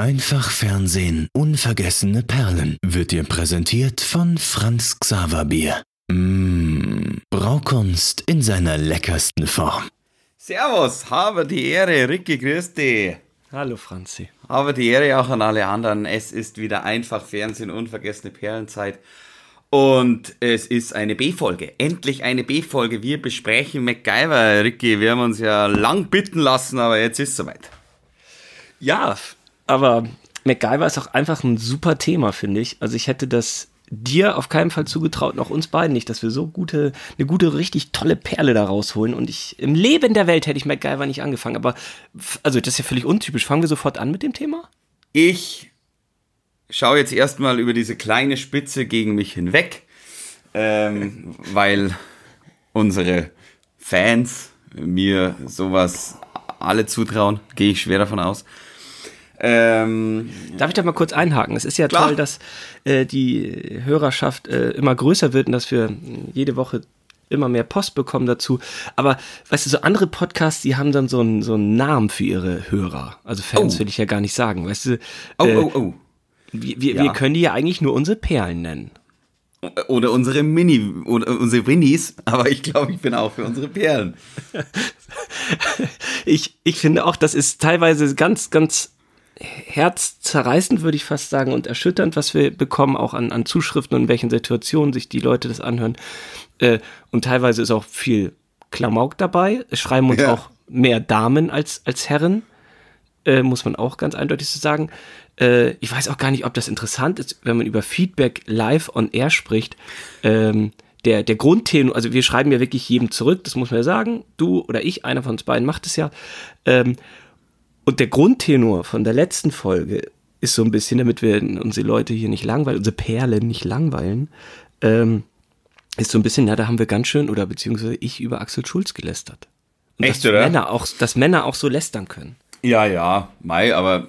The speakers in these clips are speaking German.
Einfach Fernsehen, unvergessene Perlen wird dir präsentiert von Franz Xaver Bier. Mmh, Braukunst in seiner leckersten Form. Servus, habe die Ehre, Ricky, grüß dich. Hallo Franzi. Habe die Ehre auch an alle anderen. Es ist wieder einfach Fernsehen, unvergessene Perlenzeit. Und es ist eine B-Folge. Endlich eine B-Folge. Wir besprechen MacGyver, Ricky. Wir haben uns ja lang bitten lassen, aber jetzt ist es soweit. Ja, aber MacGyver ist auch einfach ein super Thema, finde ich. Also ich hätte das dir auf keinen Fall zugetraut, noch uns beiden nicht, dass wir so gute, eine gute, richtig tolle Perle da rausholen. Und ich, im Leben der Welt hätte ich MacGyver nicht angefangen. Aber, also das ist ja völlig untypisch. Fangen wir sofort an mit dem Thema? Ich schaue jetzt erstmal über diese kleine Spitze gegen mich hinweg, ähm, weil unsere Fans mir sowas alle zutrauen, gehe ich schwer davon aus. Ähm, Darf ich da mal kurz einhaken? Es ist ja klar. toll, dass äh, die Hörerschaft äh, immer größer wird und dass wir jede Woche immer mehr Post bekommen dazu. Aber weißt du, so andere Podcasts, die haben dann so einen, so einen Namen für ihre Hörer. Also Fans oh. will ich ja gar nicht sagen. Weißt du, oh, äh, oh, oh. Wir, ja. wir können die ja eigentlich nur unsere Perlen nennen. Oder unsere Mini, oder unsere Winnies, aber ich glaube, ich bin auch für unsere Perlen. ich, ich finde auch, das ist teilweise ganz, ganz herzzerreißend, würde ich fast sagen, und erschütternd, was wir bekommen, auch an, an Zuschriften und in welchen Situationen sich die Leute das anhören. Äh, und teilweise ist auch viel Klamauk dabei. Es schreiben uns ja. auch mehr Damen als, als Herren, äh, muss man auch ganz eindeutig so sagen. Äh, ich weiß auch gar nicht, ob das interessant ist, wenn man über Feedback live on air spricht. Ähm, der, der Grundtenor, also wir schreiben ja wirklich jedem zurück, das muss man ja sagen. Du oder ich, einer von uns beiden macht es ja. Ähm, und der Grundtenor von der letzten Folge ist so ein bisschen, damit wir unsere Leute hier nicht langweilen, unsere Perlen nicht langweilen, ähm, ist so ein bisschen, ja, da haben wir ganz schön, oder beziehungsweise ich über Axel Schulz gelästert. Und Echt, dass oder? Männer auch, dass Männer auch so lästern können. Ja, ja, Mai, aber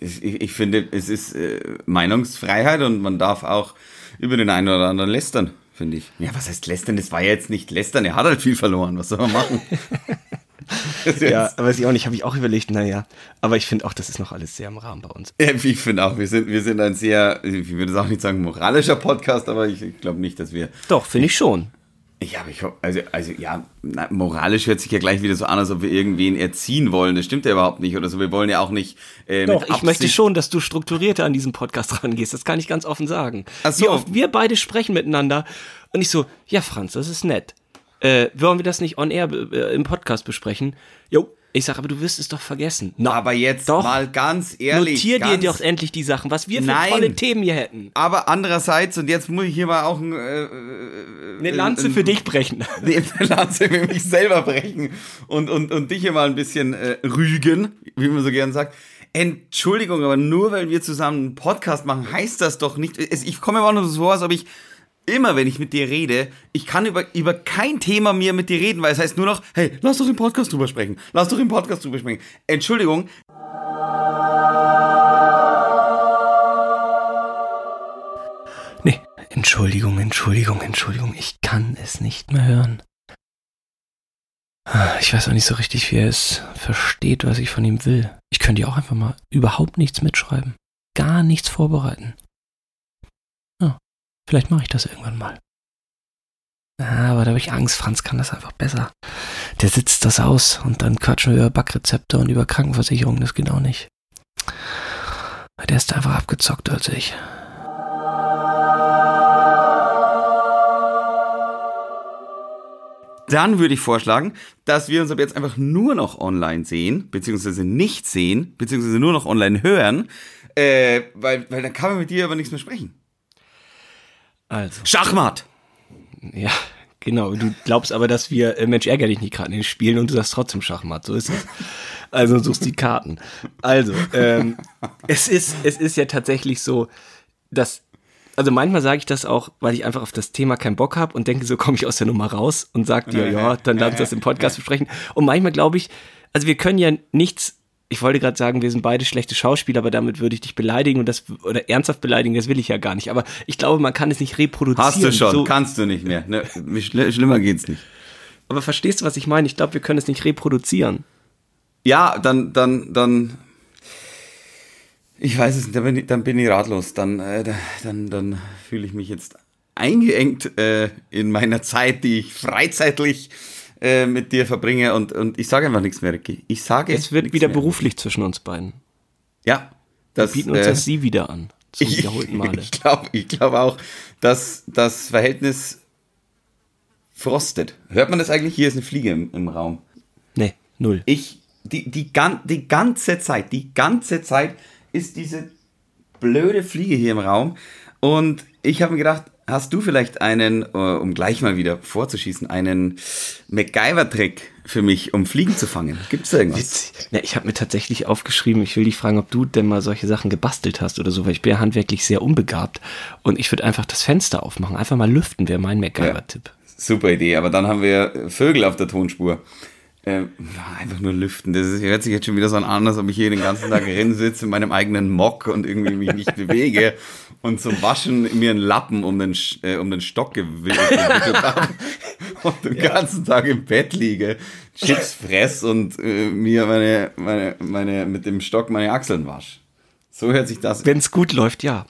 ich, ich finde, es ist äh, Meinungsfreiheit und man darf auch über den einen oder anderen lästern, finde ich. Ja, was heißt lästern? Das war ja jetzt nicht lästern, er hat halt viel verloren, was soll man machen? ja, weiß ich auch nicht, habe ich auch überlegt, naja. Aber ich finde auch, das ist noch alles sehr im Rahmen bei uns. Ja, ich finde auch, wir sind, wir sind ein sehr, ich würde es auch nicht sagen moralischer Podcast, aber ich, ich glaube nicht, dass wir. Doch, finde ich schon. Ja, aber ich also, also ja, na, moralisch hört sich ja gleich wieder so an, als ob wir irgendwen erziehen wollen. Das stimmt ja überhaupt nicht oder so. Wir wollen ja auch nicht. Äh, Doch, ich möchte schon, dass du strukturierter an diesen Podcast rangehst. Das kann ich ganz offen sagen. Ach so. Wie oft wir beide sprechen miteinander und ich so, ja, Franz, das ist nett. Äh, wollen wir das nicht on air äh, im Podcast besprechen? Jo, ich sage, aber du wirst es doch vergessen. No, aber jetzt doch, mal ganz ehrlich. Notier ganz dir doch endlich die Sachen, was wir für nein, tolle Themen hier hätten. Aber andererseits, und jetzt muss ich hier mal auch ein, äh, äh eine Lanze äh, für dich brechen. Nee, eine Lanze für mich selber brechen und, und, und dich hier mal ein bisschen äh, rügen, wie man so gern sagt. Entschuldigung, aber nur weil wir zusammen einen Podcast machen, heißt das doch nicht. Ich komme auch nur so vor, als ob ich immer, wenn ich mit dir rede, ich kann über, über kein Thema mehr mit dir reden, weil es heißt nur noch, hey, lass doch im Podcast drüber sprechen. Lass doch im Podcast drüber sprechen. Entschuldigung. Nee, Entschuldigung, Entschuldigung, Entschuldigung. Ich kann es nicht mehr hören. Ah, ich weiß auch nicht so richtig, wie er es versteht, was ich von ihm will. Ich könnte ja auch einfach mal überhaupt nichts mitschreiben. Gar nichts vorbereiten. Vielleicht mache ich das irgendwann mal. aber da habe ich Angst, Franz kann das einfach besser. Der sitzt das aus und dann quatschen wir über Backrezepte und über Krankenversicherungen, das geht auch nicht. Der ist einfach abgezockt als ich. Dann würde ich vorschlagen, dass wir uns ab jetzt einfach nur noch online sehen, beziehungsweise nicht sehen, beziehungsweise nur noch online hören, äh, weil, weil dann kann man mit dir aber nichts mehr sprechen. Also. Schachmatt! Ja, genau. Du glaubst aber, dass wir äh, Mensch ärger dich nicht gerade nicht spielen und du sagst trotzdem Schachmatt. So ist es. Also suchst die Karten. Also, ähm, es, ist, es ist ja tatsächlich so, dass also manchmal sage ich das auch, weil ich einfach auf das Thema keinen Bock habe und denke, so komme ich aus der Nummer raus und sage dir, ja, dann lass uns das im Podcast besprechen. Und manchmal glaube ich, also wir können ja nichts ich wollte gerade sagen, wir sind beide schlechte Schauspieler, aber damit würde ich dich beleidigen und das oder ernsthaft beleidigen, das will ich ja gar nicht. Aber ich glaube, man kann es nicht reproduzieren. Hast du schon, so. kannst du nicht mehr. Ne, schlimmer geht's nicht. Aber verstehst du, was ich meine? Ich glaube, wir können es nicht reproduzieren. Ja, dann, dann, dann. Ich weiß es nicht, dann bin ich, dann bin ich ratlos. Dann, äh, dann, dann fühle ich mich jetzt eingeengt äh, in meiner Zeit, die ich freizeitlich äh, mit dir verbringe und, und ich sage einfach nichts mehr, Ricky. Ich sage Es wird wieder mehr. beruflich zwischen uns beiden. Ja. Das, Wir bieten uns äh, das Sie wieder an. Zum ich wiederholten Male. ich glaube ich glaub auch, dass das Verhältnis frostet. Hört man das eigentlich? Hier ist eine Fliege im, im Raum. Nee, null. Ich, die, die, gan- die ganze Zeit, die ganze Zeit ist diese blöde Fliege hier im Raum. Und ich habe mir gedacht, hast du vielleicht einen, äh, um gleich mal wieder vorzuschießen, einen MacGyver-Trick für mich, um Fliegen zu fangen? Gibt es da irgendwas? Ja, ich habe mir tatsächlich aufgeschrieben, ich will dich fragen, ob du denn mal solche Sachen gebastelt hast oder so, weil ich bin ja handwerklich sehr unbegabt und ich würde einfach das Fenster aufmachen, einfach mal lüften, wäre mein MacGyver-Tipp. Super Idee, aber dann haben wir Vögel auf der Tonspur. Ähm, ja, einfach nur lüften. Das ist, hört sich jetzt schon wieder so an, als ob ich hier den ganzen Tag drin sitze in meinem eigenen Mock und irgendwie mich nicht bewege und zum Waschen mir einen Lappen um den, äh, um den Stock gewickelt habe und den ganzen Tag im Bett liege, Chips fress und äh, mir meine, meine, meine, mit dem Stock meine Achseln wasch. So hört sich das. Wenn es gut läuft, ja.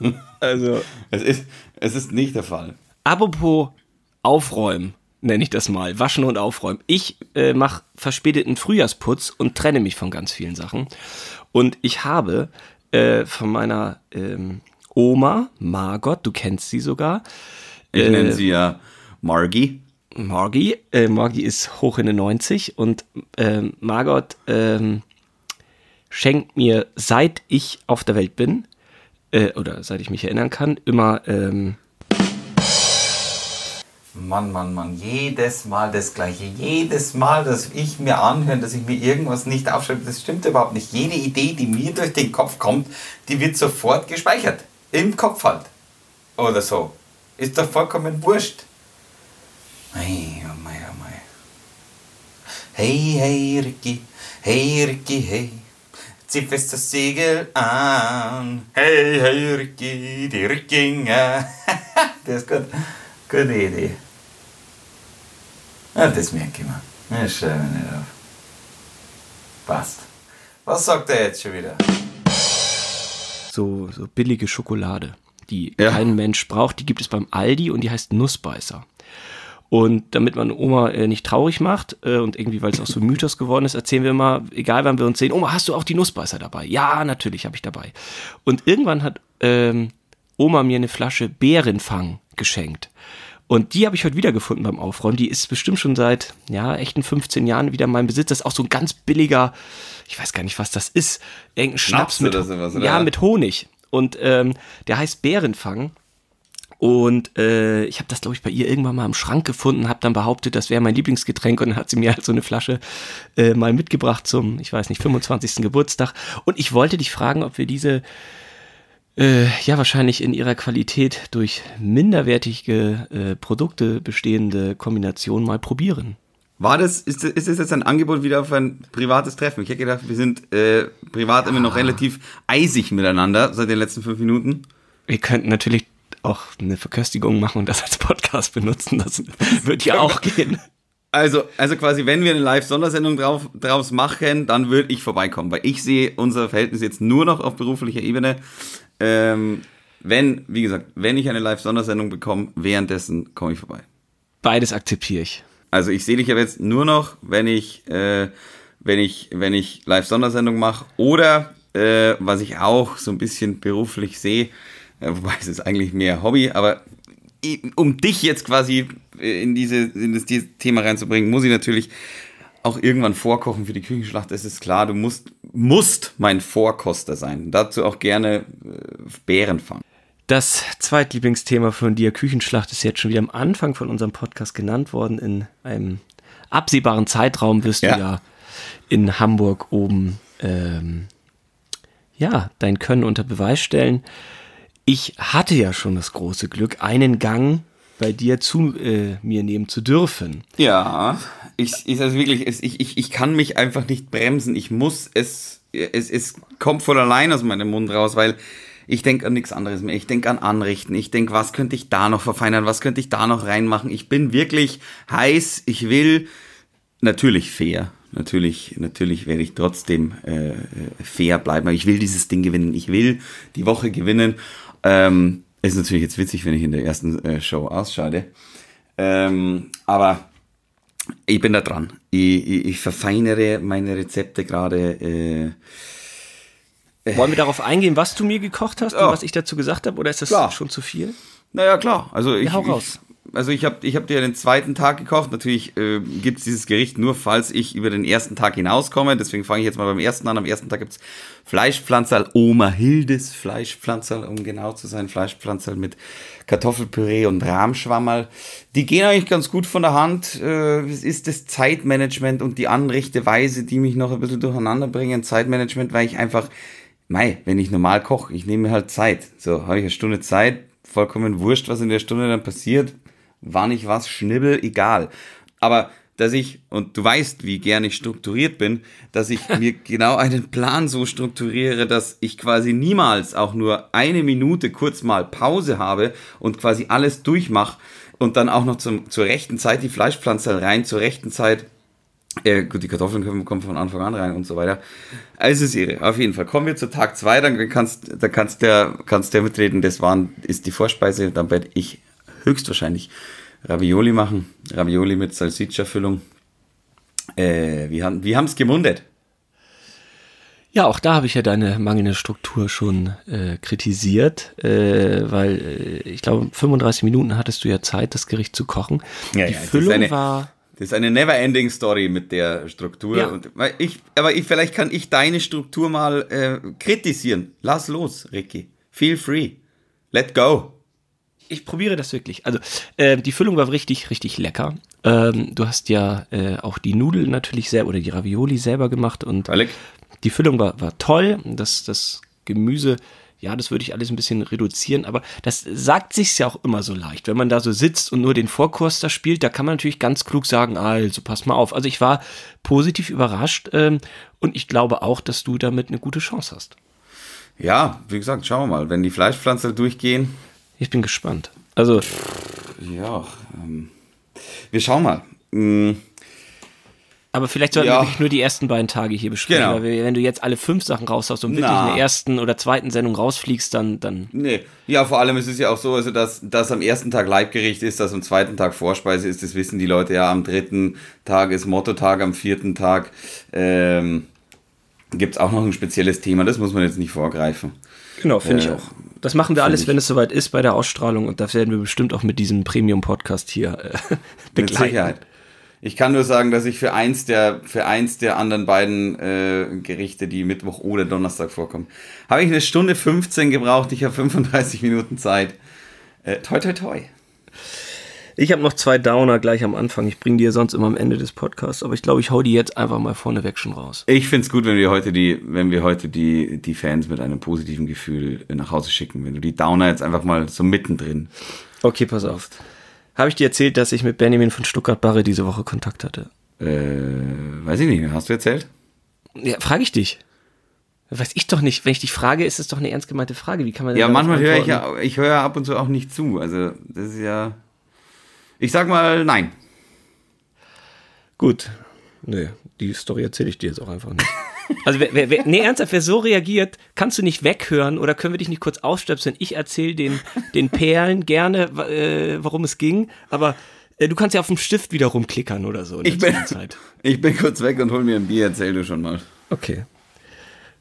also, Es ist, es ist nicht der Fall. apropos Aufräumen, nenne ich das mal, waschen und aufräumen. Ich äh, mache verspäteten Frühjahrsputz und trenne mich von ganz vielen Sachen. Und ich habe äh, von meiner ähm, Oma, Margot, du kennst sie sogar, Ich Äh, nenne sie ja Margie. Margie. Äh, Margie ist hoch in den 90 und ähm, Margot ähm, schenkt mir, seit ich auf der Welt bin, äh, oder seit ich mich erinnern kann, immer ähm, Mann, Mann, Mann, jedes Mal das Gleiche. Jedes Mal, dass ich mir anhöre, dass ich mir irgendwas nicht aufschreibe, das stimmt überhaupt nicht. Jede Idee, die mir durch den Kopf kommt, die wird sofort gespeichert. Im Kopf halt. Oder so. Ist doch vollkommen wurscht. Hey, oh mei, oh mei. Hey, hey, Ricky, hey, Ricky, hey. Zieh fest das Segel an. Hey, hey, Ricky, die Rickinger. das ist gut. Gute Idee. Ja, das merke ich mir. Das schreibe ich nicht auf. Passt. Was sagt er jetzt schon wieder? so, so billige Schokolade, die Ja. kein Mensch braucht. Die gibt es beim Aldi und die heißt Nussbeißer. Und damit man Oma äh, nicht traurig macht äh, und irgendwie, weil es auch so ein Mythos geworden ist, erzählen wir immer, egal wann wir uns sehen, Oma, hast du auch die Nussbeißer dabei? Ja, natürlich habe ich dabei. Und irgendwann hat ähm, Oma mir eine Flasche Bärenfang geschenkt. Und die habe ich heute wiedergefunden beim Aufräumen. Die ist bestimmt schon seit, ja, echten 15 Jahren wieder in meinem Besitz. Das ist auch so ein ganz billiger, ich weiß gar nicht, was das ist. Irgendein Schnaps, Schnaps mit, sowas? Ja, mit Honig. Und ähm, der heißt Bärenfang. Und äh, ich habe das, glaube ich, bei ihr irgendwann mal im Schrank gefunden, habe dann behauptet, das wäre mein Lieblingsgetränk und dann hat sie mir halt so eine Flasche äh, mal mitgebracht zum, ich weiß nicht, 25. Geburtstag. Und ich wollte dich fragen, ob wir diese, äh, ja, wahrscheinlich in ihrer Qualität durch minderwertige äh, Produkte bestehende Kombination mal probieren. War das, ist, das- ist das jetzt ein Angebot wieder auf ein privates Treffen? Ich hätte gedacht, wir sind äh, privat immer noch relativ eisig miteinander seit den letzten fünf Minuten. Wir könnten natürlich auch eine Verköstigung machen und das als Podcast benutzen. Das wird ja auch gehen. Also, also quasi, wenn wir eine Live-Sondersendung drauf, draus machen, dann würde ich vorbeikommen, weil ich sehe unser Verhältnis jetzt nur noch auf beruflicher Ebene. Ähm, wenn, wie gesagt, wenn ich eine Live-Sondersendung bekomme, währenddessen komme ich vorbei. Beides akzeptiere ich. Also ich sehe dich ja jetzt nur noch, wenn ich, äh, wenn ich, wenn ich Live-Sondersendung mache oder äh, was ich auch so ein bisschen beruflich sehe, äh, wobei es ist eigentlich mehr Hobby, aber um dich jetzt quasi äh, in diese in das dieses Thema reinzubringen, muss ich natürlich auch irgendwann vorkochen für die Küchenschlacht. Es ist klar, du musst musst mein Vorkoster sein. Dazu auch gerne äh, Bären fangen. Das Zweitlieblingsthema von dir, Küchenschlacht, ist jetzt schon wieder am Anfang von unserem Podcast genannt worden. In einem absehbaren Zeitraum wirst Ja. du ja in Hamburg oben ähm, ja dein Können unter Beweis stellen. Ich hatte ja schon das große Glück, einen Gang bei dir zu äh, mir nehmen zu dürfen. Ja, ich, ich also wirklich, ich, ich, ich kann mich einfach nicht bremsen. Ich muss es, es, es kommt voll allein aus meinem Mund raus, weil ich denke an nichts anderes mehr. Ich denke an Anrichten. Ich denke, was könnte ich da noch verfeinern? Was könnte ich da noch reinmachen? Ich bin wirklich heiß. Ich will natürlich fair. natürlich, natürlich werde ich trotzdem äh, fair bleiben. Ich will dieses Ding gewinnen. Ich will die Woche gewinnen. Ähm, ist natürlich jetzt witzig, wenn ich in der ersten äh, Show ausscheide. Ähm, aber ich bin da dran. Ich, ich, ich verfeinere meine Rezepte gerade. Äh, Wollen wir darauf eingehen, was du mir gekocht hast ja. und was ich dazu gesagt habe, oder ist das klar. schon zu viel? Naja, klar. Also ich, ja, hau raus also ich habe ich hab dir den zweiten Tag gekocht. Natürlich äh, gibt es dieses Gericht nur, falls ich über den ersten Tag hinauskomme. Deswegen fange ich jetzt mal beim ersten an. Am ersten Tag gibt es Fleischpflanzerl, Oma Hildes Fleischpflanzerl, um genau zu sein. Fleischpflanzerl mit Kartoffelpüree und Rahmschwammerl. Die gehen eigentlich ganz gut von der Hand. Äh, es ist das Zeitmanagement und die Anrichteweise, die mich noch ein bisschen durcheinander bringen. Zeitmanagement, weil ich einfach, mei, wenn ich normal koche, ich nehme halt Zeit. So, habe ich eine Stunde Zeit, vollkommen wurscht, was in der Stunde dann passiert wann ich was schnibbel, egal. Aber dass ich, und du weißt, wie gern ich strukturiert bin, dass ich mir genau einen Plan so strukturiere, dass ich quasi niemals auch nur eine Minute kurz mal Pause habe und quasi alles durchmache und dann auch noch zum, zur rechten Zeit die Fleischpflanze rein, zur rechten Zeit äh, gut, die Kartoffeln kommen, kommen von Anfang an rein und so weiter. Also es ist irre. Auf jeden Fall. Kommen wir zu Tag 2, dann kannst, da kannst der, kannst der mitreden. Das waren, ist die Vorspeise. Dann werde ich höchstwahrscheinlich Ravioli machen. Ravioli mit Salsiccia-Füllung. Äh, wie haben es gemundet? Ja, auch da habe ich ja deine mangelnde Struktur schon äh, kritisiert, äh, weil äh, ich glaube, 35 Minuten hattest du ja Zeit, das Gericht zu kochen. Ja, die ja, Füllung eine, war. Das ist eine never-ending Story mit der Struktur. Ja. Und, ich, aber ich, vielleicht kann ich deine Struktur mal äh, kritisieren. Lass los, Ricky. Feel free. Let go ich probiere das wirklich. Also äh, die Füllung war richtig, richtig lecker. Ähm, du hast ja äh, auch die Nudeln natürlich selber oder die Ravioli selber gemacht und Alec. die Füllung war, war toll. Das, das Gemüse, ja, das würde ich alles ein bisschen reduzieren, aber das sagt sich ja auch immer so leicht. Wenn man da so sitzt und nur den Vorkurs da spielt, da kann man natürlich ganz klug sagen, also pass mal auf. Also ich war positiv überrascht ähm, und ich glaube auch, dass du damit eine gute Chance hast. Ja, wie gesagt, schauen wir mal. Wenn die Fleischpflanzen durchgehen, ich bin gespannt. Also. Ja, ähm, wir schauen mal. Mhm. Aber vielleicht sollten ja. wir wirklich nur die ersten beiden Tage hier besprechen. Genau. Weil wenn du jetzt alle fünf Sachen raushaust und wirklich Na. in der ersten oder zweiten Sendung rausfliegst, dann, dann. Nee. Ja, vor allem ist es ja auch so, also dass, dass am ersten Tag Leibgericht ist, dass am zweiten Tag Vorspeise ist, das wissen die Leute ja. Am dritten Tag ist Mottotag, am vierten Tag ähm, gibt es auch noch ein spezielles Thema. Das muss man jetzt nicht vorgreifen. Genau, finde äh, ich auch. Das machen wir alles, wenn es soweit ist bei der Ausstrahlung und das werden wir bestimmt auch mit diesem Premium-Podcast hier äh, begleiten. Mit Sicherheit. Ich kann nur sagen, dass ich für eins der, für eins der anderen beiden äh, Gerichte, die Mittwoch oder Donnerstag vorkommen, habe ich eine Stunde 15 gebraucht. Ich habe 35 Minuten Zeit. Äh, toi, toi, toi. Ich habe noch zwei Downer gleich am Anfang. Ich bringe die ja sonst immer am Ende des Podcasts, aber ich glaube, ich hau die jetzt einfach mal vorneweg schon raus. Ich finde es gut, wenn wir heute die, wenn wir heute die, die Fans mit einem positiven Gefühl nach Hause schicken. Wenn du die Downer jetzt einfach mal so mittendrin. Okay, pass auf. Habe ich dir erzählt, dass ich mit Benjamin von Stuttgart-Barre diese Woche Kontakt hatte? Äh, weiß ich nicht. Hast du erzählt? Ja, frage ich dich. Weiß ich doch nicht. Wenn ich dich frage, ist es doch eine ernst gemeinte Frage. Wie kann man Ja, manchmal höre ich ja, ich höre ab und zu auch nicht zu. Also, das ist ja. Ich sag mal nein. Gut. Nee, die Story erzähle ich dir jetzt auch einfach nicht. Also, wer, wer, nee, ernsthaft, wer so reagiert, kannst du nicht weghören oder können wir dich nicht kurz ausstöpseln? Ich erzähle den, den Perlen gerne, äh, worum es ging, aber äh, du kannst ja auf dem Stift wieder rumklickern oder so. ich, bin, ich bin kurz weg und hol mir ein Bier, erzähl du schon mal. Okay.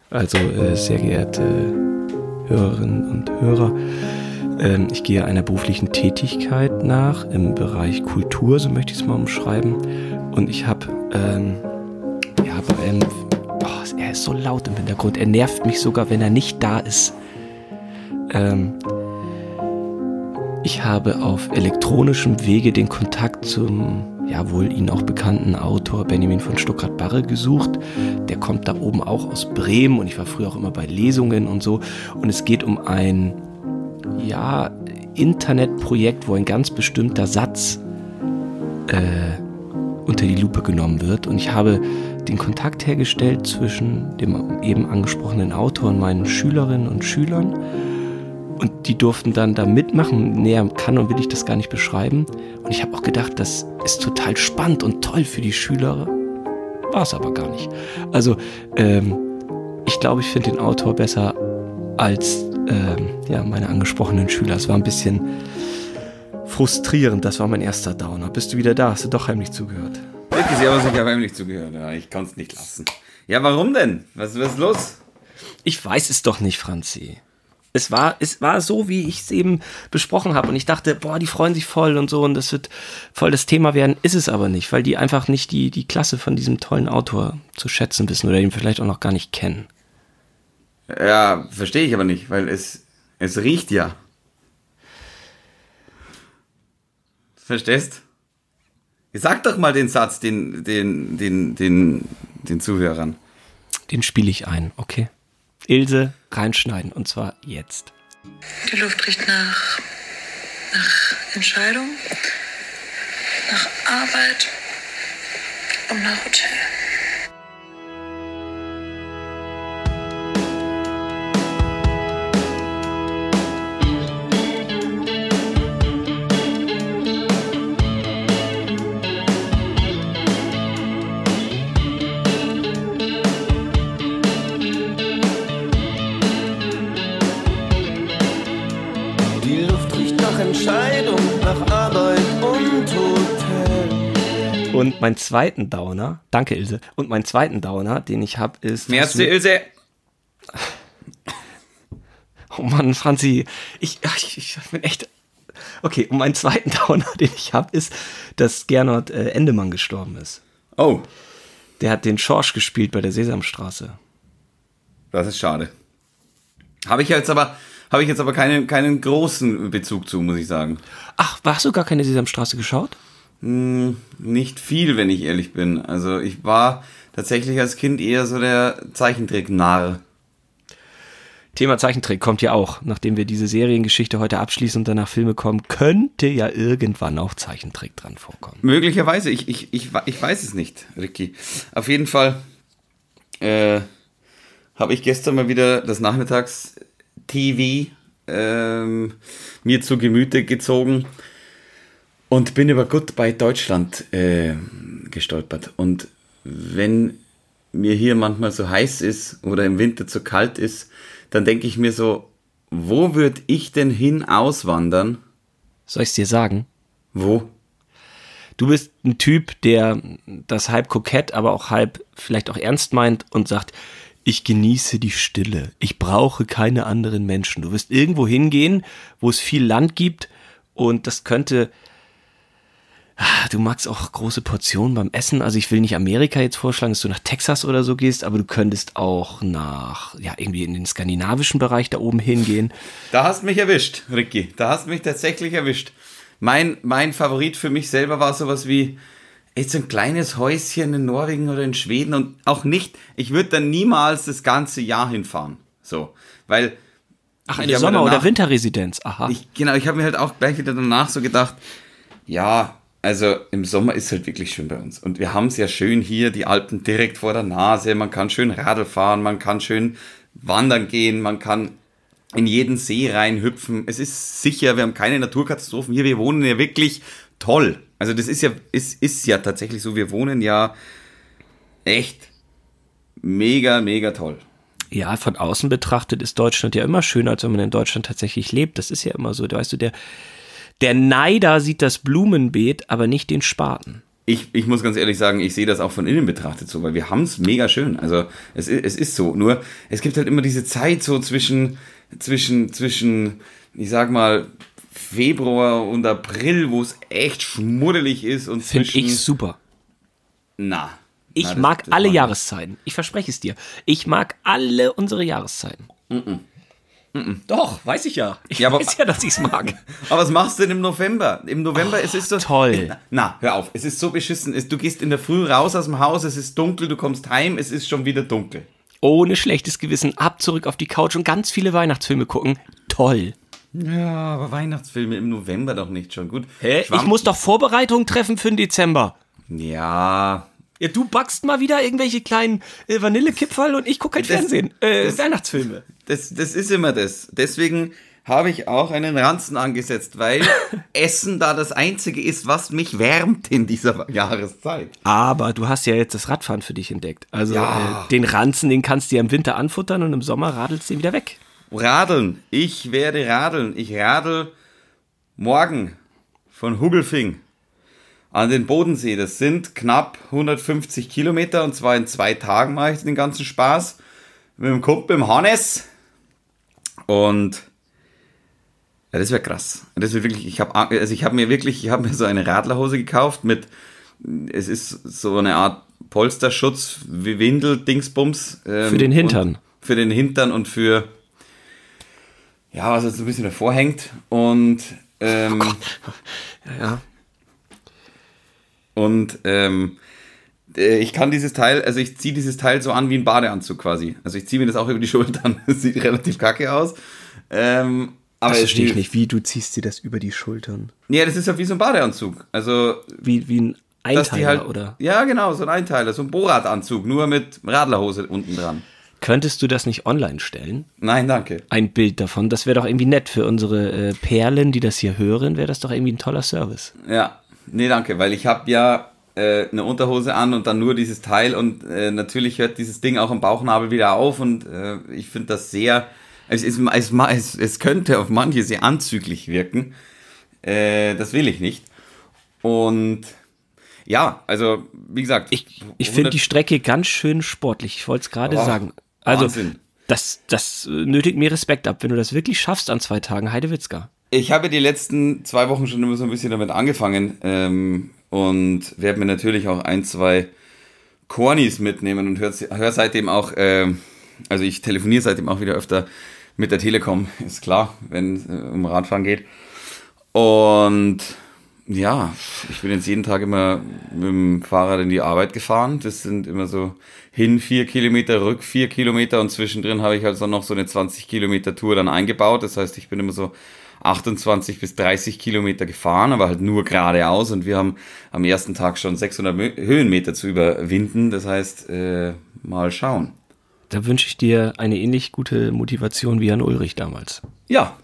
Also, äh, sehr geehrte Hörerinnen und Hörer, ich gehe einer beruflichen Tätigkeit nach im Bereich Kultur, so möchte ich es mal umschreiben. Und ich habe, ähm, ja, bei einem, oh, er ist so laut im Hintergrund. Er nervt mich sogar, wenn er nicht da ist. Ähm, ich habe auf elektronischem Wege den Kontakt zum, ja, wohl Ihnen auch bekannten Autor Benjamin von Stuckrad-Barre gesucht. Der kommt da oben auch aus Bremen und ich war früher auch immer bei Lesungen und so. Und es geht um ein ja, Internetprojekt, wo ein ganz bestimmter Satz äh, unter die Lupe genommen wird. Und ich habe den Kontakt hergestellt zwischen dem eben angesprochenen Autor und meinen Schülerinnen und Schülern. Und die durften dann da mitmachen. Näher kann und will ich das gar nicht beschreiben. Und ich habe auch gedacht, das ist total spannend und toll für die Schüler war es aber gar nicht. Also, ähm, ich glaube, ich finde den Autor besser als ähm, ja, meine angesprochenen Schüler. Es war ein bisschen frustrierend. Das war mein erster Downer. Bist du wieder da? Hast du doch heimlich zugehört? Wirklich, haben sich aber heimlich zugehört. Ja, ich kann es nicht lassen. Ja, warum denn? Was, was ist los? Ich weiß es doch nicht, Franzi. Es war, es war so, wie ich es eben besprochen habe. Und ich dachte, boah, die freuen sich voll und so und das wird voll das Thema werden. Ist es aber nicht, weil die einfach nicht die, die Klasse von diesem tollen Autor zu schätzen wissen oder ihn vielleicht auch noch gar nicht kennen. Ja, verstehe ich aber nicht, weil es, es riecht ja. Verstehst? Sag doch mal den Satz den, den, den, den, den Zuhörern. Den spiele ich ein, okay? Ilse reinschneiden und zwar jetzt. Die Luft riecht nach, nach Entscheidung, nach Arbeit und nach Hotel. Und mein zweiten Downer, danke Ilse, und mein zweiten Downer, den ich habe, ist. Merci, Ilse. Oh Mann, Franzi, ich, ich, ich bin echt. Okay, und mein zweiten Downer, den ich habe, ist, dass Gernot äh, Endemann gestorben ist. Oh, Der hat den Schorsch gespielt bei der Sesamstraße. das ist schade. Habe ich jetzt aber, habe ich jetzt aber keinen, keinen großen Bezug zu, muss ich sagen. Ach, hast du gar keine Sesamstraße geschaut? Nicht viel, wenn ich ehrlich bin. Also ich war tatsächlich als Kind eher so der Zeichentrick-Narr. Thema Zeichentrick kommt ja auch. Nachdem wir diese Seriengeschichte heute abschließen und danach Filme kommen, könnte ja irgendwann auch Zeichentrick dran vorkommen. Möglicherweise, ich, ich, ich, ich weiß es nicht, Ricky. Auf jeden Fall äh, habe ich gestern mal wieder das Nachmittags-TV ähm, mir zu Gemüte gezogen und bin über Goodbye Deutschland äh, gestolpert. Und wenn mir hier manchmal so heiß ist oder im Winter zu kalt ist, dann denke ich mir so, wo würde ich denn hin auswandern? Soll ich es dir sagen? Wo? Du bist ein Typ, der das halb kokett, aber auch halb vielleicht auch ernst meint und sagt, ich genieße die Stille. Ich brauche keine anderen Menschen. Du wirst irgendwo hingehen, wo es viel Land gibt und das könnte Du magst auch große Portionen beim Essen. Also ich will nicht Amerika jetzt vorschlagen, dass du nach Texas oder so gehst, aber du könntest auch nach, ja, irgendwie in den skandinavischen Bereich da oben hingehen. Da hast mich erwischt, Ricky. Da hast mich tatsächlich erwischt. Mein, mein Favorit für mich selber war sowas wie jetzt so ein kleines Häuschen in Norwegen oder in Schweden und auch nicht, ich würde da niemals das ganze Jahr hinfahren. So, weil Ach, eine Sommer- oder danach- Winterresidenz. Aha. ich, genau, ich habe mir halt auch gleich wieder danach so gedacht, ja, also im Sommer ist halt wirklich schön bei uns. Und wir haben es ja schön hier, die Alpen direkt vor der Nase. Man kann schön Radl fahren, man kann schön wandern gehen, man kann in jeden See reinhüpfen. Es ist sicher, wir haben keine Naturkatastrophen hier. Wir wohnen ja wirklich toll. Also das ist ja, ist, ist ja tatsächlich so. Wir wohnen ja echt mega, mega toll. Ja, von außen betrachtet ist Deutschland ja immer schöner, als wenn man in Deutschland tatsächlich lebt. Das ist ja immer so. Weißt du, der, der Neider sieht das Blumenbeet, aber nicht den Spaten. Ich, ich muss ganz ehrlich sagen, ich sehe das auch von innen betrachtet so, weil wir haben es mega schön. Also es, i- es ist so. Nur es gibt halt immer diese Zeit so zwischen, zwischen, zwischen, ich sag mal, Februar und April, wo es echt schmuddelig ist und Finde ich super. Na. Ich na, das- mag das alle. Jahreszeiten. Ich verspreche es dir. Ich mag alle unsere Jahreszeiten. Doch, weiß ich ja. Ich Ja, aber- weiß ja, dass ich es mag. Aber was machst du denn im November? Im November es ist so. toll. Na, hör auf. Es ist so beschissen. Es, du gehst in der Früh raus aus dem Haus, es ist dunkel, du kommst heim, es ist schon wieder dunkel. Ohne schlechtes Gewissen ab zurück auf die Couch und ganz viele Weihnachtsfilme gucken. Toll. Ja, aber Weihnachtsfilme im November doch nicht schon. Gut. Hä? Ich Schwamm- muss doch Vorbereitungen treffen für den Dezember. Ja, Ja, du backst mal wieder irgendwelche kleinen äh, Vanillekipferl und ich gucke halt Das- Fernsehen. Äh, das- Weihnachtsfilme. Das, das ist immer das. Deswegen habe ich auch einen Ranzen angesetzt, weil Essen da das Einzige ist, was mich wärmt in dieser Jahreszeit. Aber du hast ja jetzt das Radfahren für dich entdeckt. Also Ja. äh, den Ranzen, den kannst du ja im Winter anfuttern und im Sommer radelst du ihn wieder weg. Radeln. Ich werde radeln. Ich radel morgen von Hugelfing an den Bodensee. Das sind knapp 150 Kilometer und zwar in zwei Tagen mache ich den ganzen Spaß mit dem Kumpel, mit dem Hannes. Und ja, das wäre krass. Das wäre wirklich, ich habe also ich habe mir wirklich, ich habe mir so eine Radlerhose gekauft mit es ist so eine Art Polsterschutz wie Windel Dingsbums ähm, Für den Hintern. Für den Hintern und für ja, was jetzt so ein bisschen davor hängt und ähm, Ja. Und ähm, äh, ich kann dieses Teil, also ich ziehe dieses Teil so an wie ein Badeanzug quasi. Also ich ziehe mir das auch über die Schultern. Das sieht relativ kacke aus. Ähm, aber Das verstehe ich nicht. Wie, du ziehst dir das über die Schultern? Ja, das ist ja wie so ein Badeanzug. Also, Wie, wie ein Einteiler, halt. oder? Ja, genau, so ein Einteiler, so ein Boratanzug, nur mit Radlerhose unten dran. Könntest du das nicht online stellen? Nein, danke. Ein Bild davon. Das wäre doch irgendwie nett für unsere äh, Perlen, die das hier hören, wäre das doch irgendwie ein toller Service. Ja, nee, danke, weil ich habe ja äh, eine Unterhose an und dann nur dieses Teil und äh, natürlich hört dieses Ding auch am Bauchnabel wieder auf und äh, ich finde das sehr, es, es, es, es könnte auf manche sehr anzüglich wirken. Äh, das will ich nicht. Und ja, also wie gesagt, Ich, ich finde die Strecke ganz schön sportlich. Ich wollte es gerade Oh, sagen. Also, Wahnsinn. das, das äh, nötigt mir Respekt ab, wenn du das wirklich schaffst an zwei Tagen. Heidewitzka. Ich habe die letzten zwei Wochen schon immer so ein bisschen damit angefangen ähm, und werde mir natürlich auch ein, zwei Cornis mitnehmen und höre hör seitdem auch, ähm, also ich telefoniere seitdem auch wieder öfter mit der Telekom, ist klar, wenn es äh, um Radfahren geht. Und ja, ich bin jetzt jeden Tag immer mit dem Fahrrad in die Arbeit gefahren. Das sind immer so hin vier Kilometer, rück vier Kilometer und zwischendrin habe ich also noch so eine 20 Kilometer Tour dann eingebaut. Das heißt, ich bin immer so 28 bis 30 Kilometer gefahren, aber halt nur geradeaus und wir haben am ersten Tag schon 600 Mö- Höhenmeter zu überwinden. Das heißt, äh, mal schauen. Da wünsche ich dir eine ähnlich gute Motivation wie an Ulrich damals. Ja.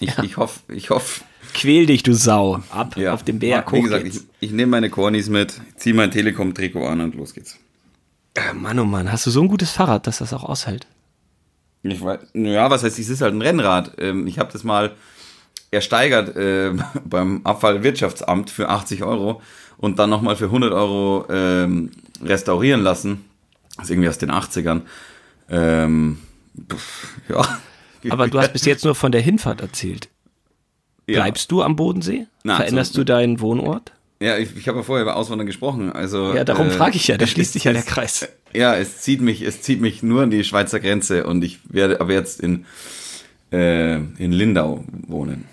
Ich, ich hoffe, ich hoffe, Quäl dich, du Sau, ab ja. auf dem Berg. Wie hoch gesagt, geht's. ich, ich nehme meine Cornis mit, ziehe mein Telekom-Trikot an und los geht's. Äh, Mann, oh Mann, hast du so ein gutes Fahrrad, dass das auch aushält? Ich weiß, ja, was heißt, es ist halt ein Rennrad. Ähm, ich habe das mal ersteigert äh, beim Abfallwirtschaftsamt für 80 Euro und dann nochmal für 100 Euro ähm, restaurieren lassen. Das ist irgendwie aus den 80ern. Ähm, pff, ja. Aber du hast bis jetzt nur von der Hinfahrt erzählt. ja. Bleibst du am Bodensee? Na, Veränderst so- du deinen Wohnort? Ja, ich, ich habe ja vorher über Auswandern gesprochen. Also, Ja, darum äh, frage ich ja, da schließt sich ja der Kreis. Ja, es zieht mich, es zieht mich nur an die Schweizer Grenze und ich werde aber jetzt in, äh, in Lindau wohnen.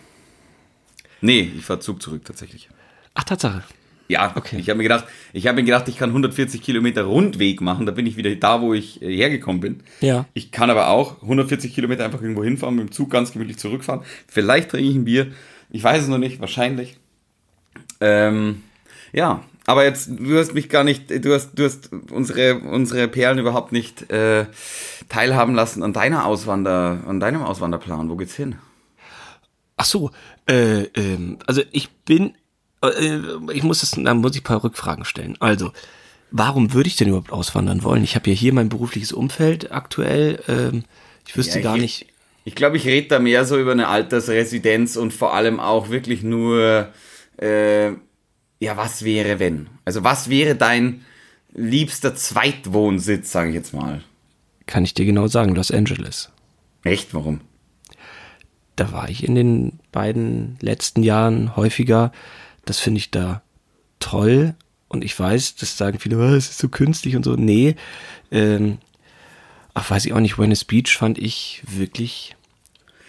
Nee, ich fahre Zug zurück tatsächlich. Ach, Tatsache. Ja, Okay. ich habe mir gedacht, ich habe mir gedacht, ich kann 140 Kilometer Rundweg machen, da bin ich wieder da, wo ich äh, hergekommen bin. Ja. Ich kann aber auch 140 Kilometer einfach irgendwo hinfahren, mit dem Zug ganz gemütlich zurückfahren. Vielleicht trinke ich ein Bier, ich weiß es noch nicht, wahrscheinlich. Ähm, ja, aber jetzt, du hast mich gar nicht, du hast, du hast unsere, unsere Perlen überhaupt nicht äh, teilhaben lassen an deiner Auswander, an deinem Auswanderplan. Wo geht's hin? Ach so, äh, ähm, also ich bin, äh, ich muss das, da muss ich ein paar Rückfragen stellen. Also, warum würde ich denn überhaupt auswandern wollen? Ich habe ja hier mein berufliches Umfeld aktuell. Ähm, ich wüsste Ja, gar ich- nicht. Ich glaube, ich rede da mehr so über eine Altersresidenz und vor allem auch wirklich nur, äh, ja, was wäre, wenn? Also, was wäre dein liebster Zweitwohnsitz, sage ich jetzt mal? Kann ich dir genau sagen, Los Angeles. Echt, warum? Da war ich in den beiden letzten Jahren häufiger. Das finde ich da toll. Und ich weiß, das sagen viele, "Ah, es ist so künstlich und so. Nee, ähm, ach, weiß ich auch nicht, Venice Beach fand ich wirklich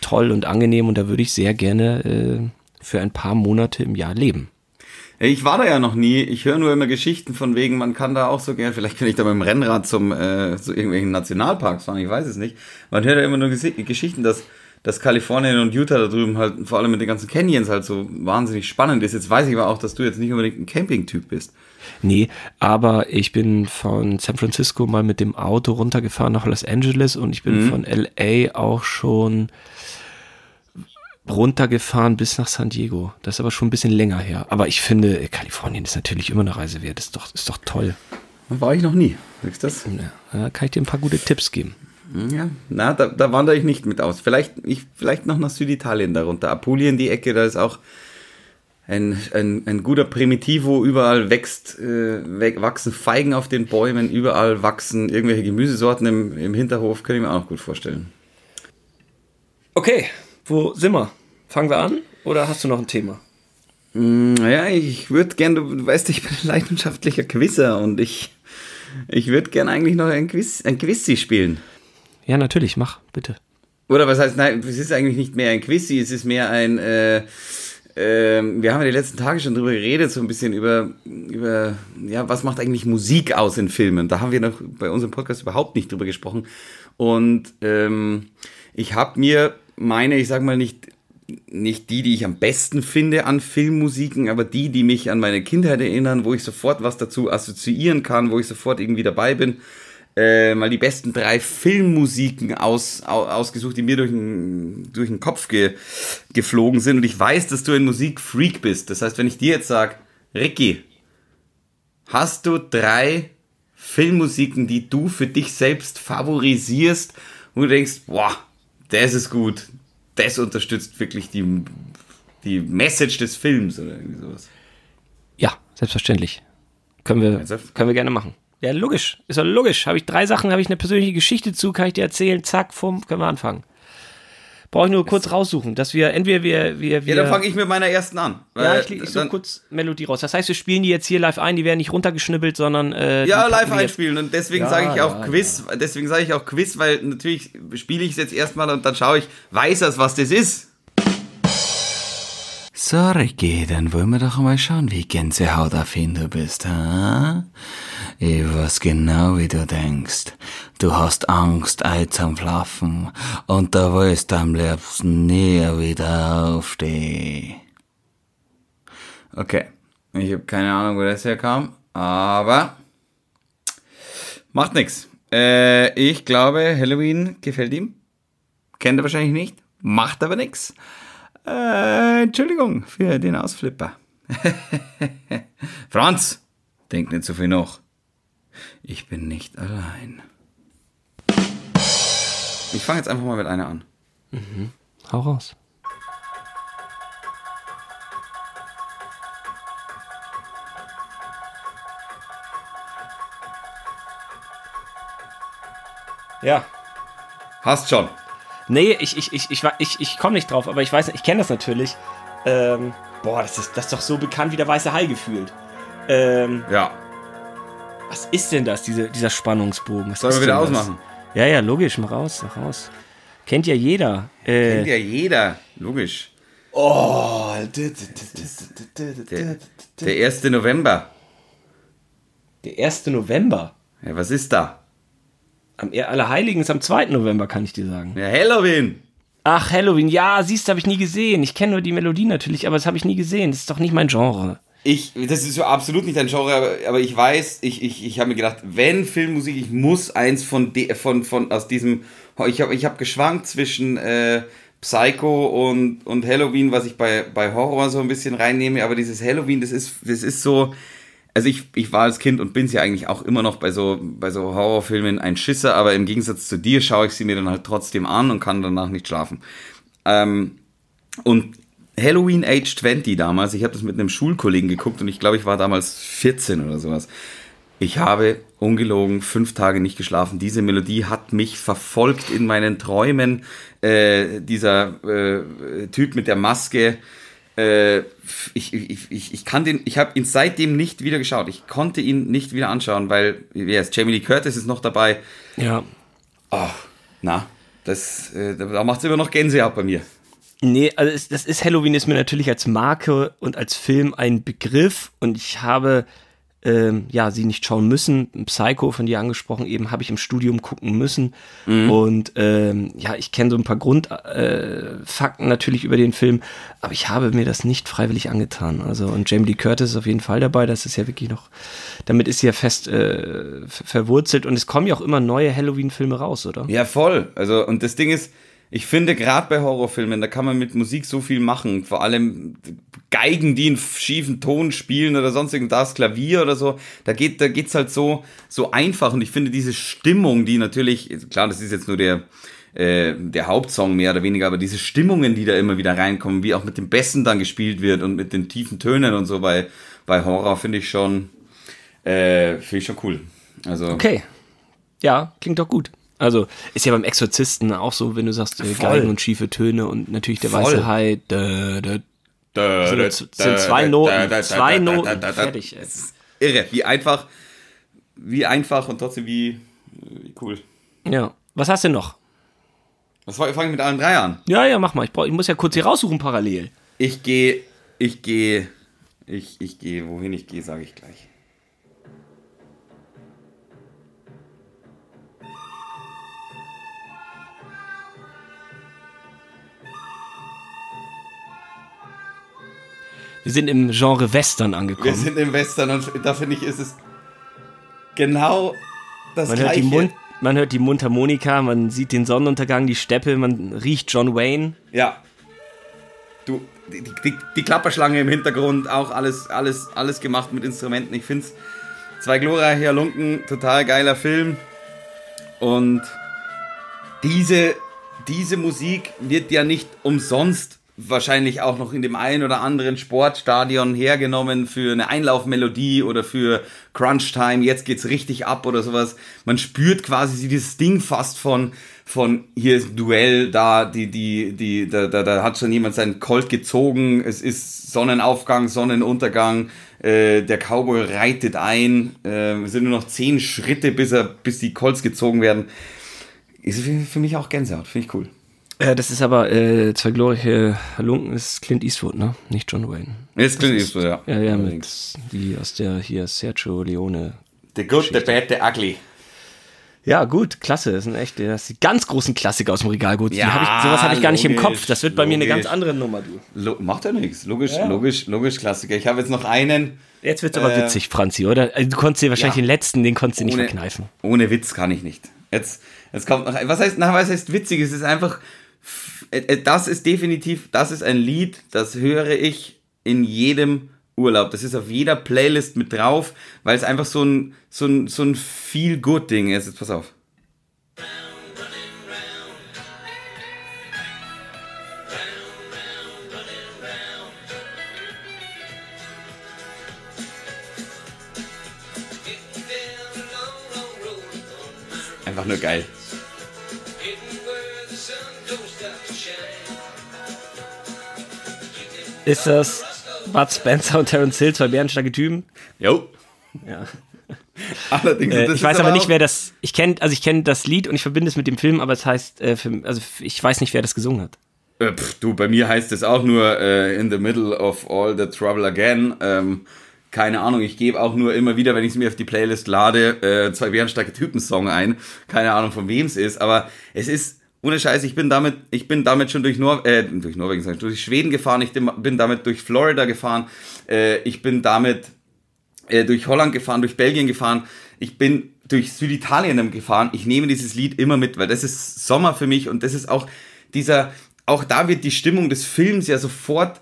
toll und angenehm und da würde ich sehr gerne äh, für ein paar Monate im Jahr leben. Ich war da ja noch nie. Ich höre nur immer Geschichten von wegen, man kann da auch so gern, vielleicht kann ich da mit dem Rennrad zum, äh, zu irgendwelchen Nationalparks fahren, ich weiß es nicht. Man hört ja immer nur Geschichten, dass, dass Kalifornien und Utah da drüben halt, vor allem mit den ganzen Canyons halt so wahnsinnig spannend ist. Jetzt weiß ich aber auch, dass du jetzt nicht unbedingt ein Camping-Typ bist. Nee, aber ich bin von San Francisco mal mit dem Auto runtergefahren nach Los Angeles und ich bin von LA auch schon runtergefahren bis nach San Diego. Das ist aber schon ein bisschen länger her. Aber ich finde, Kalifornien ist natürlich immer eine Reise wert. Ist doch, ist doch toll. War ich noch nie. Siehst du das? Da kann ich dir ein paar gute Tipps geben. Ja, na, da, da wandere ich nicht mit aus. Vielleicht, ich, vielleicht noch nach Süditalien darunter. Apulien, die Ecke, da ist auch ein, ein, ein guter Primitivo. Überall wächst, äh, wachsen Feigen auf den Bäumen, überall wachsen irgendwelche Gemüsesorten im, im Hinterhof. Könnte ich mir auch noch gut vorstellen. Okay, wo sind wir? Fangen wir an oder hast du noch ein Thema? Naja, ich würde gern, du, weißt, ich bin ein leidenschaftlicher Quizzer und ich, ich würde gern eigentlich noch ein Quiz, ein Quizzi spielen. Ja, natürlich, mach, bitte. Oder was heißt, nein, es ist eigentlich nicht mehr ein Quizzi, es ist mehr ein, äh, ähm, wir haben ja die letzten Tage schon drüber geredet, so ein bisschen über, über, ja, was macht eigentlich Musik aus in Filmen? Da haben wir noch bei unserem Podcast überhaupt nicht drüber gesprochen. Und ähm, ich habe mir meine, ich sag mal nicht, nicht die, die ich am besten finde an Filmmusiken, aber die, die mich an meine Kindheit erinnern, wo ich sofort was dazu assoziieren kann, wo ich sofort irgendwie dabei bin, äh, mal die besten drei Filmmusiken aus, au, ausgesucht, die mir durch den, durch den Kopf ge, geflogen sind. Und ich weiß, dass du ein Musikfreak bist. Das heißt, wenn ich dir jetzt sage, Ricky, hast du drei Filmmusiken, die du für dich selbst favorisierst, wo du denkst, boah, das ist gut, das unterstützt wirklich die, die Message des Films oder irgendwie sowas. Ja, selbstverständlich. Können wir, Ernsthaft? können wir gerne machen. Ja, logisch. Ist doch logisch. Habe ich drei Sachen, habe ich eine persönliche Geschichte zu, kann ich dir erzählen. Zack, fumm, können wir anfangen. Brauche ich nur kurz raussuchen, dass wir entweder wir, wir, wir Ja, dann fange ich mit meiner ersten an. Ja, ich, ich suche kurz Melodie raus. Das heißt, wir spielen die jetzt hier live ein, die werden nicht runtergeschnibbelt, sondern äh, Ja, live einspielen und deswegen Ja, sage ich auch ja, Quiz, deswegen sage ich auch Quiz, weil natürlich spiele ich es jetzt erstmal und dann schaue ich, weiß er, was das ist? So, Ricky, dann wollen wir doch mal schauen, wie Gänsehauterfin du bist, ha? Ich weiß genau, wie du denkst. Du hast Angst, Ei zum Flaffen und da willst am liebsten nie wieder aufstehen. Okay, ich habe keine Ahnung, wo das herkam, aber Macht nix. Äh, ich glaube, Halloween gefällt ihm. Kennt er wahrscheinlich nicht. Macht aber nix. Äh, Entschuldigung für den Ausflipper. Franz, denk nicht so viel noch. Ich bin nicht allein. Ich fange jetzt einfach mal mit einer an. Hau raus. Ja. Hast schon. Nee, ich, ich, ich, ich, ich, ich komme nicht drauf, aber ich weiß, ich kenne das natürlich. Ähm, boah, das ist, das ist doch so bekannt wie der weiße Hai gefühlt. Ähm, Ja. Was ist denn das, diese, dieser Spannungsbogen? Was Sollen wir wieder das? ausmachen? Ja, ja, logisch, mach raus, mach raus. Kennt ja jeder. Äh, Kennt ja jeder. Logisch. Oh, Der, der 1. November. der 1. November. Ja, was ist da? Am Er- Allerheiligen ist am 2. November, kann ich dir sagen. Ja, Halloween. Ach, Halloween, ja, siehst du, habe ich nie gesehen. Ich kenne nur die Melodie natürlich, aber das habe ich nie gesehen. Das ist doch nicht mein Genre. Ich, das ist so absolut nicht ein Genre, aber, aber ich weiß, ich, ich, ich habe mir gedacht, wenn Filmmusik, ich muss eins von, de, von, von aus diesem, ich habe ich hab geschwankt zwischen äh, Psycho und, und Halloween, was ich bei, bei Horror so ein bisschen reinnehme, aber dieses Halloween, das ist, das ist so, also ich, ich war als Kind und bin es ja eigentlich auch immer noch bei so, bei so Horrorfilmen ein Schisser, aber im Gegensatz zu dir schaue ich sie mir dann halt trotzdem an und kann danach nicht schlafen. Ähm, und Halloween Age 20 damals, ich habe das mit einem Schulkollegen geguckt und ich glaube, ich war damals 14 oder sowas. Ich habe ungelogen fünf Tage nicht geschlafen. Diese Melodie hat mich verfolgt in meinen Träumen. Äh, dieser äh, Typ mit der Maske. Äh, ich, ich, ich, ich kann den, ich habe ihn seitdem nicht wieder geschaut. Ich konnte ihn nicht wieder anschauen, weil, wer ist, Jamie Lee Curtis ist noch dabei. Ja. Ach, na, das, äh, da macht es immer noch Gänsehaut bei mir. Nee, also es, das ist Halloween ist mir natürlich als Marke und als Film ein Begriff und ich habe ähm, ja sie nicht schauen müssen. Psycho von dir angesprochen, eben habe ich im Studium gucken müssen und ähm, ja, ich kenne so ein paar Grundfakten äh, natürlich über den Film, aber ich habe mir das nicht freiwillig angetan. Also und Jamie Lee Curtis ist auf jeden Fall dabei. Das ist ja wirklich noch, damit ist sie ja fest äh, ver- verwurzelt und es kommen ja auch immer neue Halloween-Filme raus, oder? Ja, voll. Also, und das Ding ist, Ich finde, gerade bei Horrorfilmen, da kann man mit Musik so viel machen. Vor allem Geigen, die einen schiefen Ton spielen oder sonst irgendwas, Klavier oder so. Da geht da geht's halt so, so einfach. Und ich finde diese Stimmung, die natürlich, klar, das ist jetzt nur der, äh, der Hauptsong mehr oder weniger, aber diese Stimmungen, die da immer wieder reinkommen, wie auch mit dem Besten dann gespielt wird und mit den tiefen Tönen und so bei, bei Horror, finde ich schon, äh, finde ich schon cool. Also, Okay. Ja, klingt doch gut. Also ist ja beim Exorzisten auch so, wenn du sagst, äh. Geigen und schiefe Töne und natürlich der Voll. weiße Hai. Da, da, sind, sind zwei Noten, zwei Noten, fertig. ey. Irre, wie einfach, wie einfach und trotzdem wie, wie cool. Ja. Was hast du noch? Was fange ich mit allen drei an? Ja, ja, mach mal. Ich, brauch, ich muss ja kurz hier raussuchen parallel. Ich gehe, ich gehe, ich, ich gehe, wohin ich gehe, sage ich gleich. Wir sind im Genre Western Wir angekommen. sind im Western und da finde ich, ist es genau das Man hört, die Gleiche. Mund, man hört die Mundharmonika, man sieht den Sonnenuntergang, die Steppe, man riecht John Wayne. Ja. Du, die, die, die Klapperschlange im Hintergrund, auch alles, alles, alles gemacht mit Instrumenten. Ich finde es zwei glorreiche Halunken, total geiler Film. Und diese, diese Musik wird ja nicht umsonst wahrscheinlich auch noch in dem einen oder anderen Sportstadion hergenommen für eine Einlaufmelodie oder für Crunch Time, jetzt geht's richtig ab oder sowas. Man spürt quasi dieses Ding fast von, von hier ist ein Duell, da, die, die, die, da, da, da hat schon jemand seinen Colt gezogen, es ist Sonnenaufgang, Sonnenuntergang, äh, der Cowboy reitet ein, äh, es sind nur noch zehn Schritte, bis er, bis die Colts gezogen werden. Ist für mich auch Gänsehaut, finde ich cool. Äh, das ist aber zwei zwei glorreiche Halunken, ist Clint Eastwood, ne? Nicht John Wayne. Jetzt klingt es so, ja. Ja, ja, mit die aus der hier Sergio Leone. The Good, the Bad, the Ugly. Ja, gut, klasse. Das sind echt das sind die ganz großen Klassiker aus dem Regal. Gut, Ja, hab ich, sowas habe ich gar nicht im logisch, Kopf. Das wird bei mir eine logisch. ganz andere Nummer, du. Lo macht ja nichts. Logisch, logisch, logisch Klassiker. Ich habe jetzt noch einen. Jetzt wird's aber Äh, witzig, Franzi, oder? Also, du konntest dir wahrscheinlich ja. den letzten, den konntest du nicht Ohne, verkneifen. ohne Witz kann ich nicht. Jetzt, jetzt kommt noch. Was heißt, na, was heißt witzig? Es ist einfach. F- äh, Das ist definitiv, das ist ein Lied, das höre ich in jedem Urlaub. Das ist auf jeder Playlist mit drauf, weil es einfach so ein, so ein, so ein Feel-Good-Ding ist. Jetzt pass auf. Einfach nur geil. Ist das Bud Spencer und Terence Hill, zwei bärenstarke Typen? Jo. Ja. Allerdings. Äh, das ich weiß aber nicht, wer das. Ich kenne, also ich kenne das Lied und ich verbinde es mit dem Film, aber es heißt, äh, für, also ich weiß nicht, wer das gesungen hat. Äh, pff, du, bei mir heißt es auch nur äh, In the Middle of All the Trouble Again. Ähm, keine Ahnung, ich gebe auch nur immer wieder, wenn ich es mir auf die Playlist lade, äh, zwei bärenstarke Typen-Song ein. Keine Ahnung, von wem es ist, aber es ist, ohne Scheiß, ich bin damit, ich bin damit schon durch, Nor äh, durch Norwegen, ich, durch Schweden gefahren, ich bin damit durch Florida gefahren, äh, ich bin damit äh, durch Holland gefahren, durch Belgien gefahren. Ich bin durch Süditalien gefahren. Ich nehme dieses Lied immer mit, weil das ist Sommer für mich und das ist auch dieser, auch da wird die Stimmung des Films ja sofort,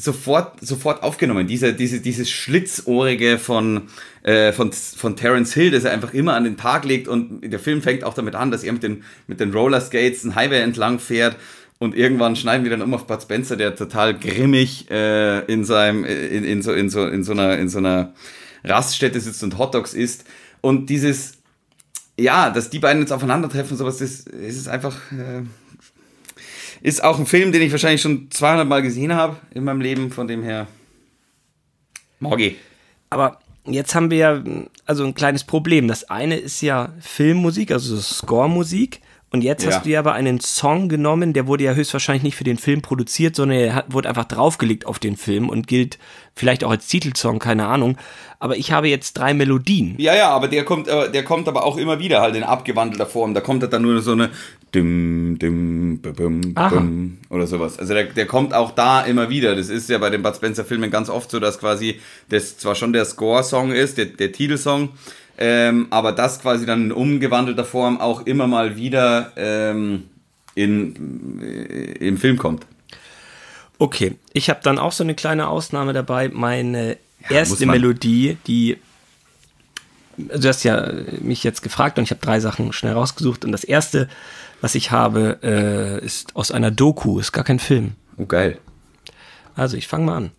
sofort, sofort aufgenommen. Diese, diese, dieses Schlitzohrige von, äh, von, von Terence Hill, das er einfach immer an den Tag legt und der Film fängt auch damit an, dass er mit den, mit den Rollerskates einen Highway entlang fährt und irgendwann schneiden wir dann um auf Bud Spencer, der total grimmig äh, in seinem, äh, in, in, so, in, so, in, so einer, in so einer Raststätte sitzt und Hotdogs isst. Und dieses, ja, dass die beiden jetzt aufeinandertreffen, sowas, das, das ist einfach, äh, ist auch ein Film, den ich wahrscheinlich schon 200 Mal gesehen habe in meinem Leben, von dem her. Morgi. Aber jetzt haben wir ja also ein kleines Problem. Das eine ist ja Filmmusik, also Score-Musik. Und jetzt Ja. hast du ja aber einen Song genommen, der wurde ja höchstwahrscheinlich nicht für den Film produziert, sondern er wurde einfach draufgelegt auf den Film und gilt vielleicht auch als Titelsong, keine Ahnung. Aber ich habe jetzt drei Melodien. Ja, ja, aber der kommt, äh, der kommt aber auch immer wieder halt in abgewandelter Form. Da kommt halt dann nur so eine dim, dim, bum, Aha. bum oder sowas. Also der, der kommt auch da immer wieder. Das ist ja bei den Bud Spencer Filmen ganz oft so, dass quasi das zwar schon der Score-Song ist, der, der Titelsong, ähm, aber das quasi dann in umgewandelter Form auch immer mal wieder ähm, in, äh, im Film kommt. Okay, ich habe dann auch so eine kleine Ausnahme dabei. Meine muss erste. Melodie, die du hast ja mich jetzt gefragt und ich habe drei Sachen schnell rausgesucht und das erste, was ich habe, äh, ist aus einer Doku, ist gar kein Film. Oh, geil. Also ich fange mal an.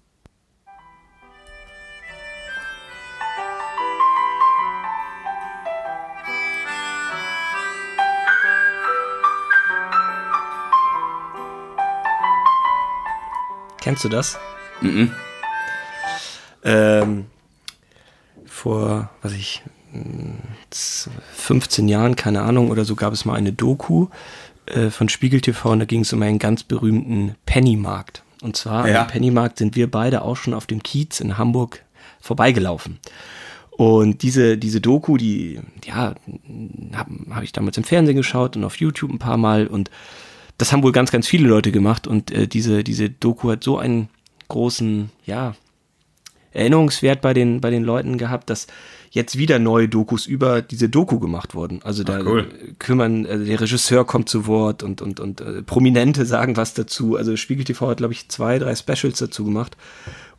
Kennst du das? Ähm, vor, was ich, 15 Jahren, keine Ahnung, oder so gab es mal eine Doku äh, von Spiegel TV und da ging es um einen ganz berühmten Pennymarkt. Und zwar Ja. am Pennymarkt sind wir beide auch schon auf dem Kiez in Hamburg vorbeigelaufen. Und diese, diese Doku, die, ja, habe hab ich damals im Fernsehen geschaut und auf YouTube ein paar Mal und das haben wohl ganz, ganz viele Leute gemacht und äh, diese, diese Doku hat so einen großen, ja, Erinnerungswert bei den, bei den Leuten gehabt, dass jetzt wieder neue Dokus über diese Doku gemacht wurden. Also da cool. kümmern, also der Regisseur kommt zu Wort und, und, und äh, Prominente sagen was dazu. Also Spiegel TV hat, glaube ich, zwei, drei Specials dazu gemacht.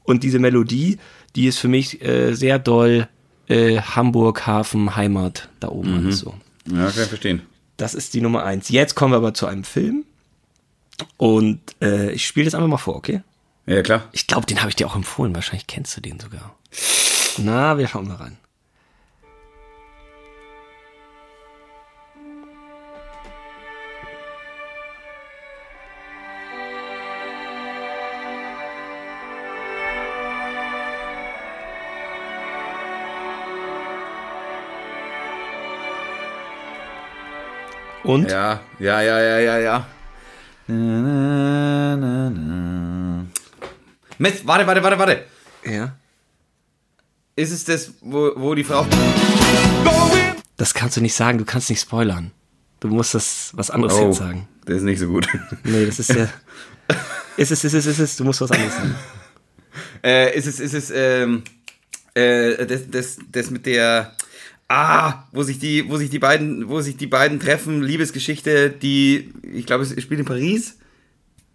Und diese Melodie, die ist für mich äh, sehr doll äh, Hamburg, Hafen, Heimat da oben alles so. Ja, kann ich verstehen. Das ist die Nummer eins. Jetzt kommen wir aber zu einem Film. Und äh, ich spiele das einfach mal vor, okay? Ja, klar. Ich glaube, den habe ich dir auch empfohlen. Wahrscheinlich kennst du den sogar. Na, wir schauen mal rein. Und? Ja, ja, ja, ja, ja, ja. Na, na, na, na. Mist, warte, warte, warte, warte. Ja. Ist es das, wo, wo die Frau. Das kannst du nicht sagen, du kannst nicht spoilern. Du musst das was anderes Oh, jetzt sagen. das ist nicht so gut. Nee, das ist ja. ist es, ist es, ist es, du musst was anderes sagen. äh, ist es, ist es, ähm, äh, das, das, das mit der. Ah, wo sich die, wo sich die beiden, wo sich die beiden treffen, Liebesgeschichte, die, ich glaube, es spielt in Paris?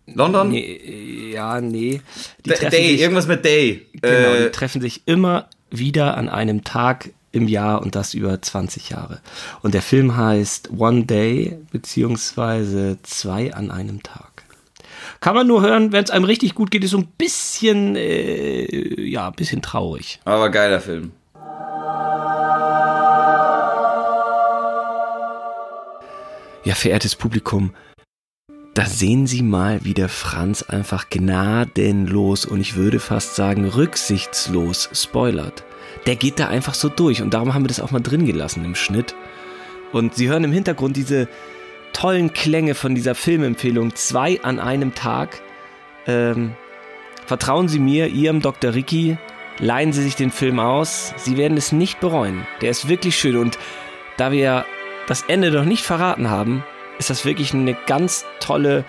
London? Nee, ja, nee. Day, sich, irgendwas mit Day. genau, äh, die treffen sich immer wieder an einem Tag im Jahr und das über 20 Jahre. Und der Film heißt One Day, beziehungsweise zwei an einem Tag. Kann man nur hören, wenn es einem richtig gut geht, ist so ein bisschen, äh, ja, ein bisschen traurig. aber geiler Film. Ja, verehrtes Publikum, da sehen Sie mal, wie der Franz einfach gnadenlos und ich würde fast sagen rücksichtslos spoilert. Der geht da einfach so durch und darum haben wir das auch mal drin gelassen im Schnitt. Und Sie hören im Hintergrund diese tollen Klänge von dieser Filmempfehlung, zwei an einem Tag. Ähm, vertrauen Sie mir, Ihrem Dr. Ricky, leihen Sie sich den Film aus. Sie werden es nicht bereuen. Der ist wirklich schön und da wir das Ende noch nicht verraten haben, ist das wirklich eine ganz tolle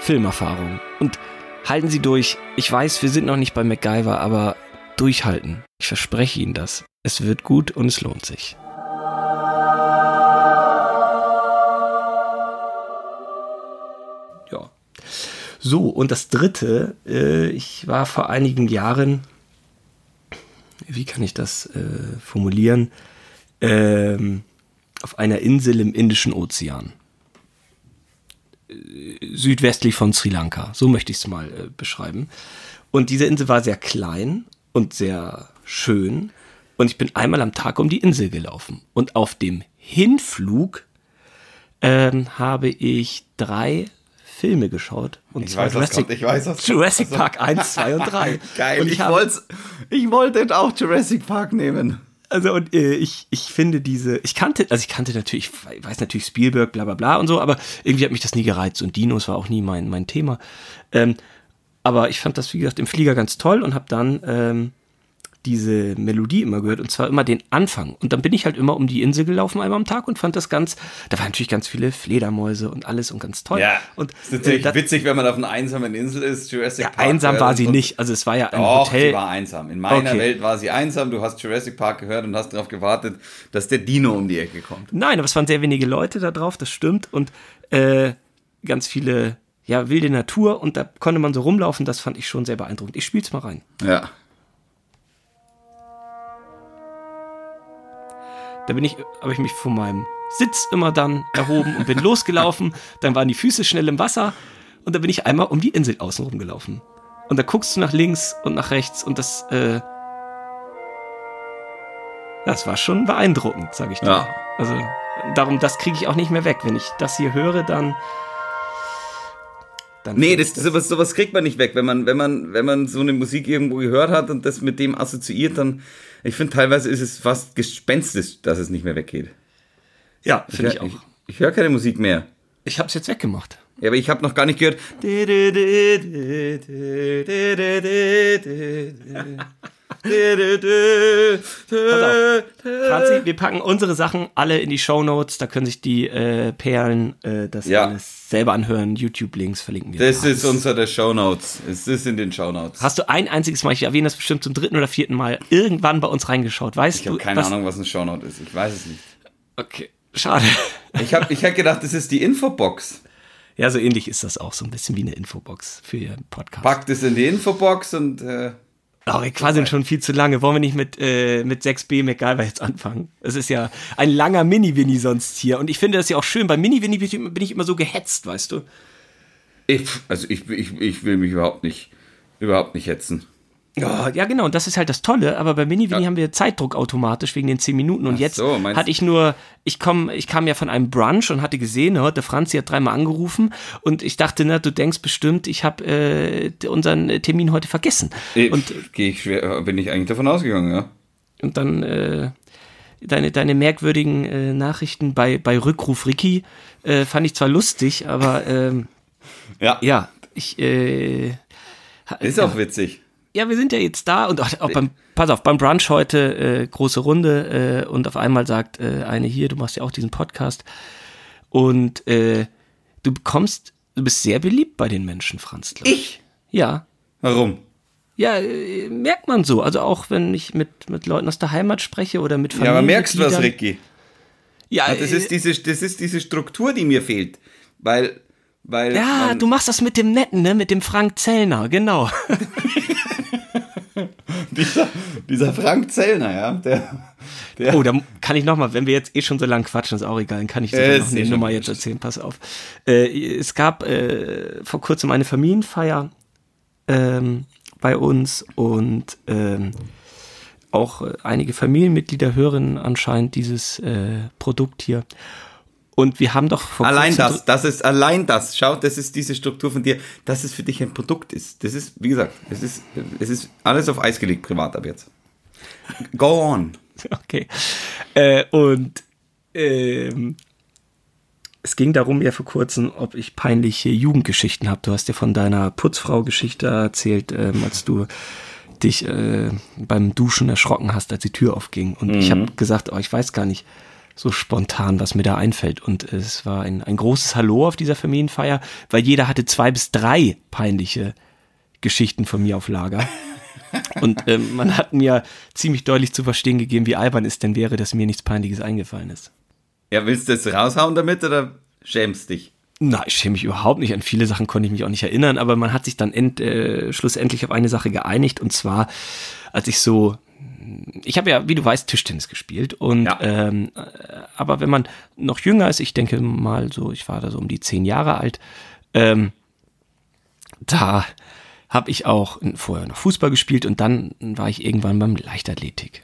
Filmerfahrung. Und halten Sie durch. Ich weiß, wir sind noch nicht bei MacGyver, aber durchhalten. Ich verspreche Ihnen das. Es wird gut und es lohnt sich. Ja. So, und das dritte, äh, ich war vor einigen Jahren, wie kann ich das äh, formulieren, ähm, auf einer Insel im Indischen Ozean. Südwestlich von Sri Lanka, so möchte ich es mal äh, beschreiben. Und diese Insel war sehr klein und sehr schön. Und ich bin einmal am Tag um die Insel gelaufen. Und auf dem Hinflug ähm, habe ich drei Filme geschaut. Und Ich weiß, was kommt, ich weiß. Jurassic Park 1, 2 und 3. Geil, Und ich, habe- wollte ich wollte auch Jurassic Park nehmen. Also und äh, ich, ich finde diese, ich kannte, also ich kannte natürlich, ich weiß natürlich Spielberg, bla bla bla und so, aber irgendwie hat mich das nie gereizt und Dinos war auch nie mein, mein Thema. Ähm, aber ich fand das, wie gesagt, im Flieger ganz toll und habe dann ähm, diese Melodie immer gehört und zwar immer den Anfang. Und dann bin ich halt immer um die Insel gelaufen einmal am Tag und fand das ganz, da waren natürlich ganz viele Fledermäuse und alles und ganz toll. und ist natürlich äh, witzig, wenn man auf einer einsamen Insel ist. Jurassic ja, Park. einsam war sie nicht, also es war ja ein Doch, Hotel. sie war einsam. In meiner Okay. Welt war sie einsam. Du hast Jurassic Park gehört und hast darauf gewartet, dass der Dino um die Ecke kommt. Nein, aber es waren sehr wenige Leute da drauf, das stimmt. Und äh, ganz viele, ja, wilde Natur und da konnte man so rumlaufen, das fand ich schon sehr beeindruckend. Ich spiel's mal rein. Ja. Da bin ich, habe ich mich von meinem Sitz immer dann erhoben und bin losgelaufen. Dann waren die Füße schnell im Wasser und dann bin ich einmal um die Insel außenrum gelaufen. Und da guckst du nach links und nach rechts und das, äh, das war schon beeindruckend, sage ich dir. Ja. Also darum, das kriege ich auch nicht mehr weg. Wenn ich das hier höre, dann. dann Nee, das, ich sowas, sowas kriegt man nicht weg. Wenn man, wenn, man, wenn man so eine Musik irgendwo gehört hat und das mit dem assoziiert, dann, ich finde, teilweise ist es fast gespenstisch, dass es nicht mehr weggeht. Ja, finde ich hör- auch. Ich, ich höre keine Musik mehr. Ich habe es jetzt weggemacht. Ja, aber ich habe noch gar nicht gehört. Franzi, wir packen unsere Sachen alle in die Shownotes. Da können sich die äh, Perlen äh, das Ja. alles selber anhören. YouTube-Links verlinken wir. Das ist unter der Shownotes. Es ist in den Shownotes. Hast du ein einziges Mal, ich erwähne das bestimmt zum dritten oder vierten Mal, irgendwann bei uns reingeschaut? Weißt Ich du? habe keine was? Ahnung, was ein Shownote ist. Ich weiß es nicht. Okay, schade. Ich habe ich hab gedacht, das ist die Infobox. Ja, so ähnlich ist das auch. So ein bisschen wie eine Infobox für Ihren Podcast. Packt es in die Infobox und äh, Aber wir quasi schon viel zu lange. Wollen wir nicht mit, äh, mit 6b MacGyver jetzt anfangen? Es ist ja ein langer Mini-Winnie sonst hier. Und ich finde das ja auch schön. Bei Mini-Winnie bin ich- bin ich immer so gehetzt, weißt du? ich, also ich, ich, ich will mich überhaupt nicht, überhaupt nicht hetzen. Ja, ja, genau. Und das ist halt das Tolle. Aber bei Mini-Winnie Ja. haben wir Zeitdruck automatisch wegen den 10 Minuten. Und Ach jetzt so, hatte ich nur, ich komm, ich kam ja von einem Brunch und hatte gesehen, ne, der Franzi hat dreimal angerufen. Und ich dachte, na, du denkst bestimmt, ich habe äh, unseren äh, Termin heute vergessen. Ich, Und geh ich schwer, bin ich eigentlich davon ausgegangen, ja. Und dann äh, deine, deine merkwürdigen äh, Nachrichten bei, bei Rückruf Ricky äh, fand ich zwar lustig, aber ähm, Ja, ja, ich äh, ist auch witzig. Ja, wir sind ja jetzt da und auch, auch beim, pass auf, beim Brunch heute, äh, große Runde äh, und auf einmal sagt äh, eine hier, du machst ja auch diesen Podcast und äh, du bekommst, du bist sehr beliebt bei den Menschen, Franz. glaub Ich? Ja, Warum? ja, äh, merkt man so. Also auch wenn ich mit, mit Leuten aus der Heimat spreche oder mit Ja, aber merkst du was. Ricky? Ja, Ja, das, äh, ist diese, das ist diese Struktur, die mir fehlt. Weil, weil Ja, du machst das mit dem Netten, ne? Mit dem Frank Zellner, genau. dieser, dieser Frank Zellner, ja, der, der Oh, da kann ich nochmal, wenn wir jetzt eh schon so lang quatschen, ist auch egal, dann kann ich sogar Äh, noch eine eh Nummer jetzt erzählen, pass auf. Äh, es gab äh, vor kurzem eine Familienfeier ähm, bei uns und ähm, auch äh, einige Familienmitglieder hören anscheinend dieses äh, Produkt hier. Und wir haben doch vor Allein das, das ist allein das. Schau, das ist diese Struktur von dir, dass es für dich ein Produkt ist. Das ist, wie gesagt, es ist, es ist alles auf Eis gelegt, privat ab jetzt. Go on. Okay. Äh, und ähm, es ging darum ja vor kurzem, ob ich peinliche Jugendgeschichten habe. Du hast ja von deiner Putzfrau-Geschichte erzählt, ähm, als du dich äh, beim Duschen erschrocken hast, als die Tür aufging. Und ich habe gesagt, oh, ich weiß gar nicht so spontan, was mir da einfällt. Und es war ein, ein großes Hallo auf dieser Familienfeier, weil jeder hatte zwei bis drei peinliche Geschichten von mir auf Lager. Und ähm, man hat mir ziemlich deutlich zu verstehen gegeben, wie albern es denn wäre, dass mir nichts Peinliches eingefallen ist. Ja, willst du das raushauen damit oder schämst dich? Na, ich schäme mich überhaupt nicht. An viele Sachen konnte ich mich auch nicht erinnern, aber man hat sich dann end, äh, schlussendlich auf eine Sache geeinigt und zwar, als ich so, ich habe ja, wie du weißt, Tischtennis gespielt und Ja. ähm, äh, aber wenn man noch jünger ist, ich denke mal so, ich war da so um die zehn Jahre alt, ähm, da habe ich auch vorher noch Fußball gespielt und dann war ich irgendwann beim Leichtathletik.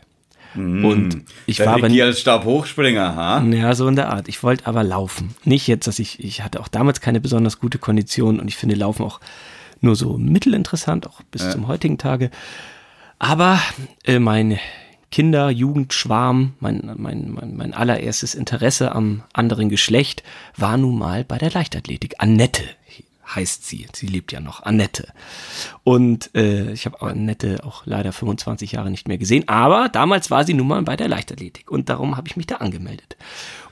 Und ich war aber als Stabhochspringer, ha? ja, so in der Art. Ich wollte aber laufen. Nicht jetzt, dass ich, ich hatte auch damals keine besonders gute Kondition und ich finde Laufen auch nur so mittelinteressant, auch bis zum heutigen Tage. Aber äh, mein Kinder-, Jugendschwarm, mein, mein, mein, mein allererstes Interesse am anderen Geschlecht war nun mal bei der Leichtathletik. Annette heißt sie. Sie lebt ja noch. Annette. Und äh, ich habe Annette auch leider 25 Jahre nicht mehr gesehen. Aber damals war sie nun mal bei der Leichtathletik. Und darum habe ich mich da angemeldet.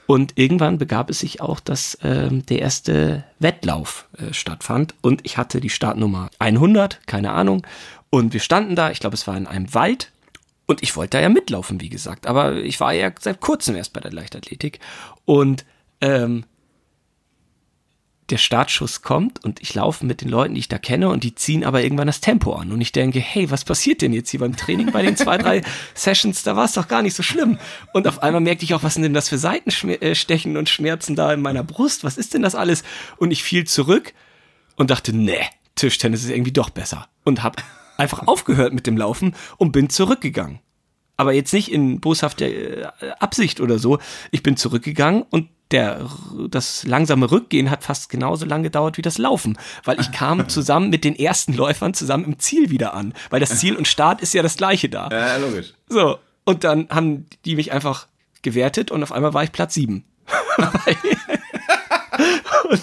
Und irgendwann begab es sich auch, dass ähm, der erste Wettlauf äh, stattfand. Und ich hatte die Startnummer 100, keine Ahnung. Und wir standen da, ich glaube, es war in einem Wald. Und ich wollte da ja mitlaufen, wie gesagt. Aber ich war ja seit kurzem erst bei der Leichtathletik. Und ähm, der Startschuss kommt und ich laufe mit den Leuten, die ich da kenne und die ziehen aber irgendwann das Tempo an und ich denke, hey, was passiert denn jetzt hier beim Training bei den zwei, drei Sessions, da war es doch gar nicht so schlimm. Und auf einmal merkte ich auch, was sind denn das für Seitenstechen und Schmerzen da in meiner Brust, was ist denn das alles? Und ich fiel zurück und dachte, nee, Tischtennis ist irgendwie doch besser und habe einfach aufgehört mit dem Laufen und bin zurückgegangen. Aber jetzt nicht in boshafter äh, Absicht oder so. Ich bin zurückgegangen und der, das langsame Rückgehen hat fast genauso lange gedauert wie das Laufen, weil ich kam zusammen mit den ersten Läufern zusammen im Ziel wieder an, weil das Ziel und Start ist ja das gleiche da. Ja, logisch. So, und dann haben die mich einfach gewertet und auf einmal war ich Platz sieben. und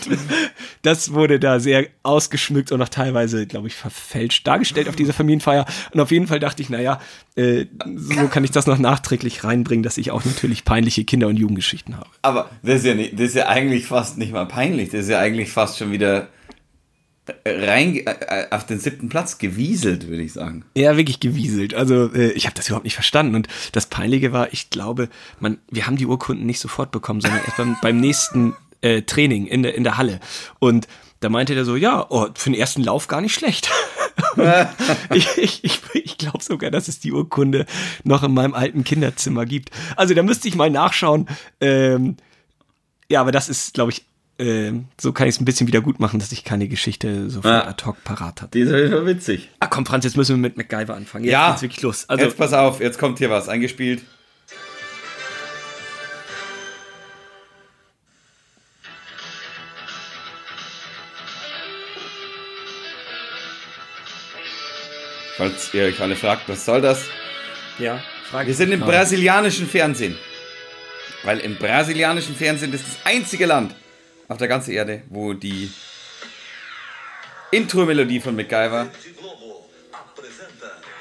das wurde da sehr ausgeschmückt und auch teilweise, glaube ich, verfälscht dargestellt auf dieser Familienfeier. Und auf jeden Fall dachte ich, naja, äh, so kann ich das noch nachträglich reinbringen, dass ich auch natürlich peinliche Kinder- und Jugendgeschichten habe. Aber das ist, ja nicht, das ist ja eigentlich fast nicht mal peinlich. Das ist ja eigentlich fast schon wieder rein äh, auf den siebten Platz gewieselt, würde ich sagen. Ja, wirklich gewieselt. Also äh, ich habe das überhaupt nicht verstanden. Und das Peinliche war, ich glaube, man, wir haben die Urkunden nicht sofort bekommen, sondern erst beim, beim nächsten äh, Training in der, in der Halle. Und da meinte der so, ja, oh, für den ersten Lauf gar nicht schlecht. ich ich, ich, glaube sogar, dass es die Urkunde noch in meinem alten Kinderzimmer gibt. Also da müsste ich mal nachschauen. Ähm, ja, aber das ist, glaube ich, äh, so kann ich es ein bisschen wieder gut machen, dass ich keine Geschichte sofort Ja. ad hoc parat hatte. Die ist Fall witzig. Ah komm, Franz, jetzt müssen wir mit MacGyver anfangen. Jetzt Ja. geht's wirklich los. Also, jetzt pass auf, jetzt kommt hier was eingespielt. Falls ihr euch alle fragt, was soll das? ja, Frage. Wir sind im brasilianischen Fernsehen. Weil im brasilianischen Fernsehen das ist das einzige Land auf der ganzen Erde, wo die Intro-Melodie von MacGyver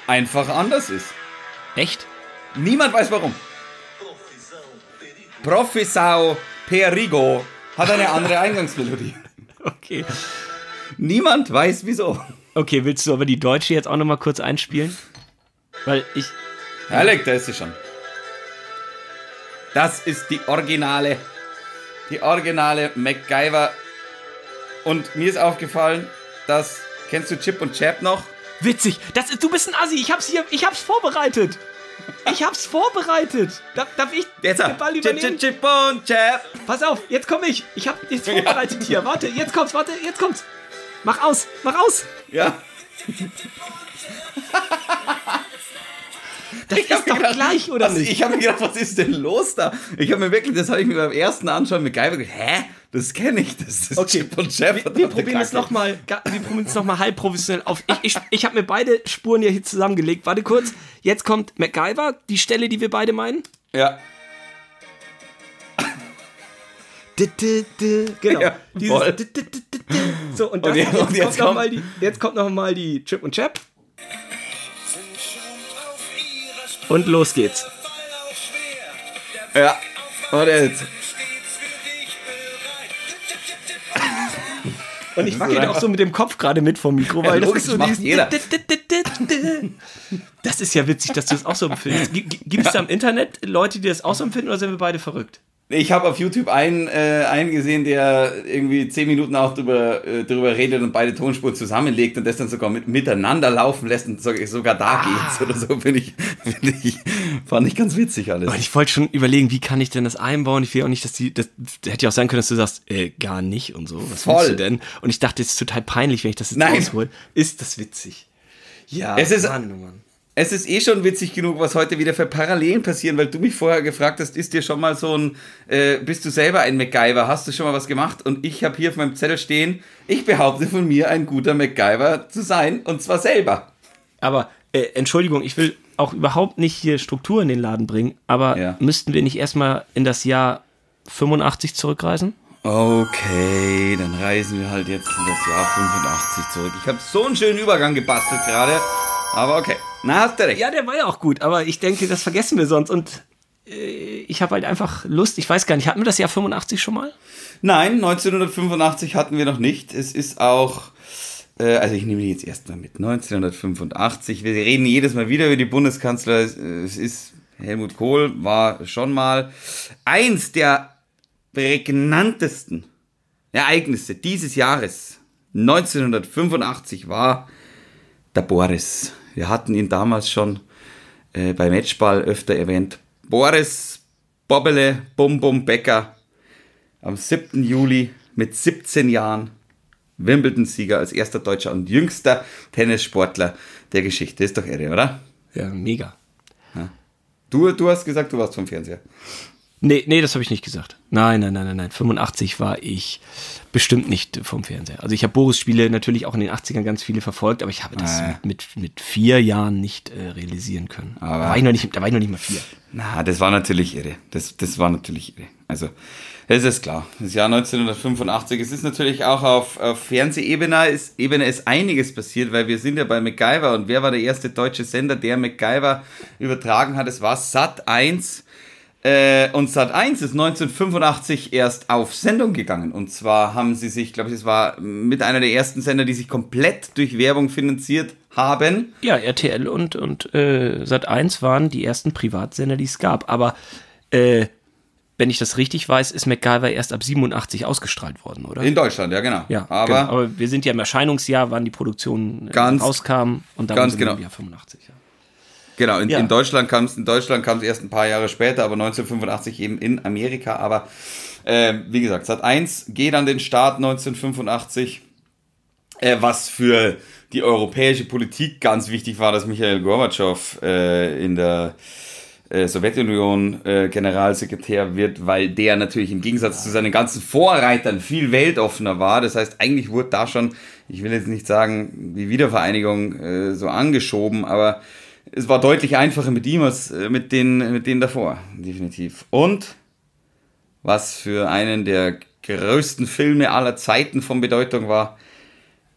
einfach anders ist. Echt? Niemand weiß warum. Profissao Perigo hat eine andere Eingangsmelodie. Okay. Niemand weiß wieso. Okay, willst du aber die deutsche jetzt auch nochmal kurz einspielen? Weil ich. Herrlich, da ist sie schon. Das ist die originale, die originale MacGyver. Und mir ist aufgefallen, dass, kennst du Chip und Chap noch? Witzig! Das ist, du bist ein Assi, ich hab's hier, ich hab's vorbereitet! Ich hab's vorbereitet! Darf, darf ich Jetzt den Ball Chip, übernehmen? Chip, Chip und Chap. Pass auf, jetzt komm ich! Ich hab jetzt vorbereitet hier. Warte, jetzt kommt's, warte, jetzt kommt's! Mach aus, mach aus! Ja. Das ist doch gleich, oder was, nicht? Ich habe mir gedacht, was ist denn los da? Ich habe mir wirklich, das habe ich mir beim ersten Anschauen mit MacGyver gedacht, hä? Das kenne ich, das ist Okay. Chip und Chap. Wir, wir probieren es nochmal, wir probieren es nochmal halb professionell auf. Ich, ich, ich habe mir beide Spuren hier, hier zusammengelegt. Warte kurz. Jetzt kommt MacGyver, die Stelle, die wir beide meinen. Ja. Genau. Ja, voll. So, und, das, Und jetzt- und jetzt kommt noch kommt- mal die, jetzt kommt noch mal die Chip und Chap. Und los geht's. Ja. Und jetzt. Und ich wackel auch so mit dem Kopf gerade mit vom Mikro, weil das logisch, ist so dieses jeder. Das ist ja witzig, dass du das auch so empfindest. Gibt es da im Internet Leute, die das auch so empfinden oder sind wir beide verrückt? Ich habe auf YouTube einen, äh, einen gesehen, der irgendwie zehn Minuten auch drüber, äh, drüber redet und beide Tonspuren zusammenlegt und das dann sogar mit, miteinander laufen lässt und sogar, sogar da Ah. geht's oder so, finde ich, find ich, fand ich ganz witzig alles. Und ich wollte schon überlegen, wie kann ich denn das einbauen? Ich will auch nicht, dass die, das hätte ja auch sein können, dass du sagst, äh, gar nicht und so. Was Voll. willst du denn? Und ich dachte, es ist total peinlich, wenn ich das jetzt Nein. Ist das witzig? Ja, Es ist- Mann, oh Mann. Es ist eh schon witzig genug, was heute wieder für Parallelen passieren, weil du mich vorher gefragt hast, ist dir schon mal so ein, äh, bist du selber ein MacGyver, hast du schon mal was gemacht? Und ich habe hier auf meinem Zettel stehen, ich behaupte von mir, ein guter MacGyver zu sein, und zwar selber. Aber, äh, Entschuldigung, ich will auch überhaupt nicht hier Struktur in den Laden bringen, aber Ja. müssten wir nicht erstmal in das Jahr 85 zurückreisen? Okay, dann reisen wir halt jetzt in das Jahr 85 zurück. Ich habe so einen schönen Übergang gebastelt gerade, aber okay. Na, hast du recht. Ja, der war ja auch gut, aber ich denke, das vergessen wir sonst und äh, ich habe halt einfach Lust, ich weiß gar nicht, hatten wir das Jahr 85 schon mal? Nein, 1985 hatten wir noch nicht. Es ist auch, äh, also ich nehme die jetzt erstmal mit. 1985. Wir reden jedes Mal wieder über die Bundeskanzler. Es ist Helmut Kohl, war schon mal eins der prägnantesten Ereignisse dieses Jahres 1985 war der Boris. Wir hatten ihn damals schon äh, bei Matchball öfter erwähnt. Boris Bobbele Bum Bum Becker am 7. Juli mit 17 Jahren Wimbledon-Sieger als erster Deutscher und jüngster Tennissportler der Geschichte. Ist doch irre, oder? Ja, mega. Du, du hast gesagt, du warst vom Fernseher. Nee, nee, das habe ich nicht gesagt. Nein, nein, nein, nein, nein. 85 war ich bestimmt nicht vom Fernseher. Also ich habe Boris-Spiele natürlich auch in den 80ern ganz viele verfolgt, aber ich habe das Ah. mit, mit, vier Jahren nicht äh, realisieren können. Aber- da, war ich noch nicht, da war ich noch nicht mal vier. Na, das war natürlich irre. Das, das war natürlich irre. Also, es ist klar. Das Jahr 1985. Es ist natürlich auch auf, auf Fernsehebene ist, Ebene ist einiges passiert, weil wir sind ja bei MacGyver und wer war der erste deutsche Sender, der MacGyver übertragen hat? Es war Sat 1. Äh, und Sat 1 ist 1985 erst auf Sendung gegangen. Und zwar haben sie sich, glaube ich, es war mit einer der ersten Sender, die sich komplett durch Werbung finanziert haben. Ja, RTL und, und äh, Sat1 waren die ersten Privatsender, die es gab. Aber äh, wenn ich das richtig weiß, ist MacGyver erst ab 87 ausgestrahlt worden, oder? In Deutschland, ja, genau. ja, aber genau. aber wir sind ja im Erscheinungsjahr, wann die Produktion äh, Ganz- rauskam und dann ganz sind wir genau. im Jahr 85. Ja. Genau, in, Ja. in Deutschland kam es in Deutschland kam es erst ein paar Jahre später, aber 1985 eben in Amerika. Aber äh, wie gesagt, Sat 1 geht an den Start 1985, äh, was für die europäische Politik ganz wichtig war, dass Michael Gorbatschow äh, in der äh, Sowjetunion äh, Generalsekretär wird, weil der natürlich im Gegensatz zu seinen ganzen Vorreitern viel weltoffener war. Das heißt, eigentlich wurde da schon, ich will jetzt nicht sagen, die Wiedervereinigung äh, so angeschoben, aber es war deutlich einfacher mit ihm als äh, mit den, mit denen davor, definitiv. Und was für einen der größten Filme aller Zeiten von Bedeutung war,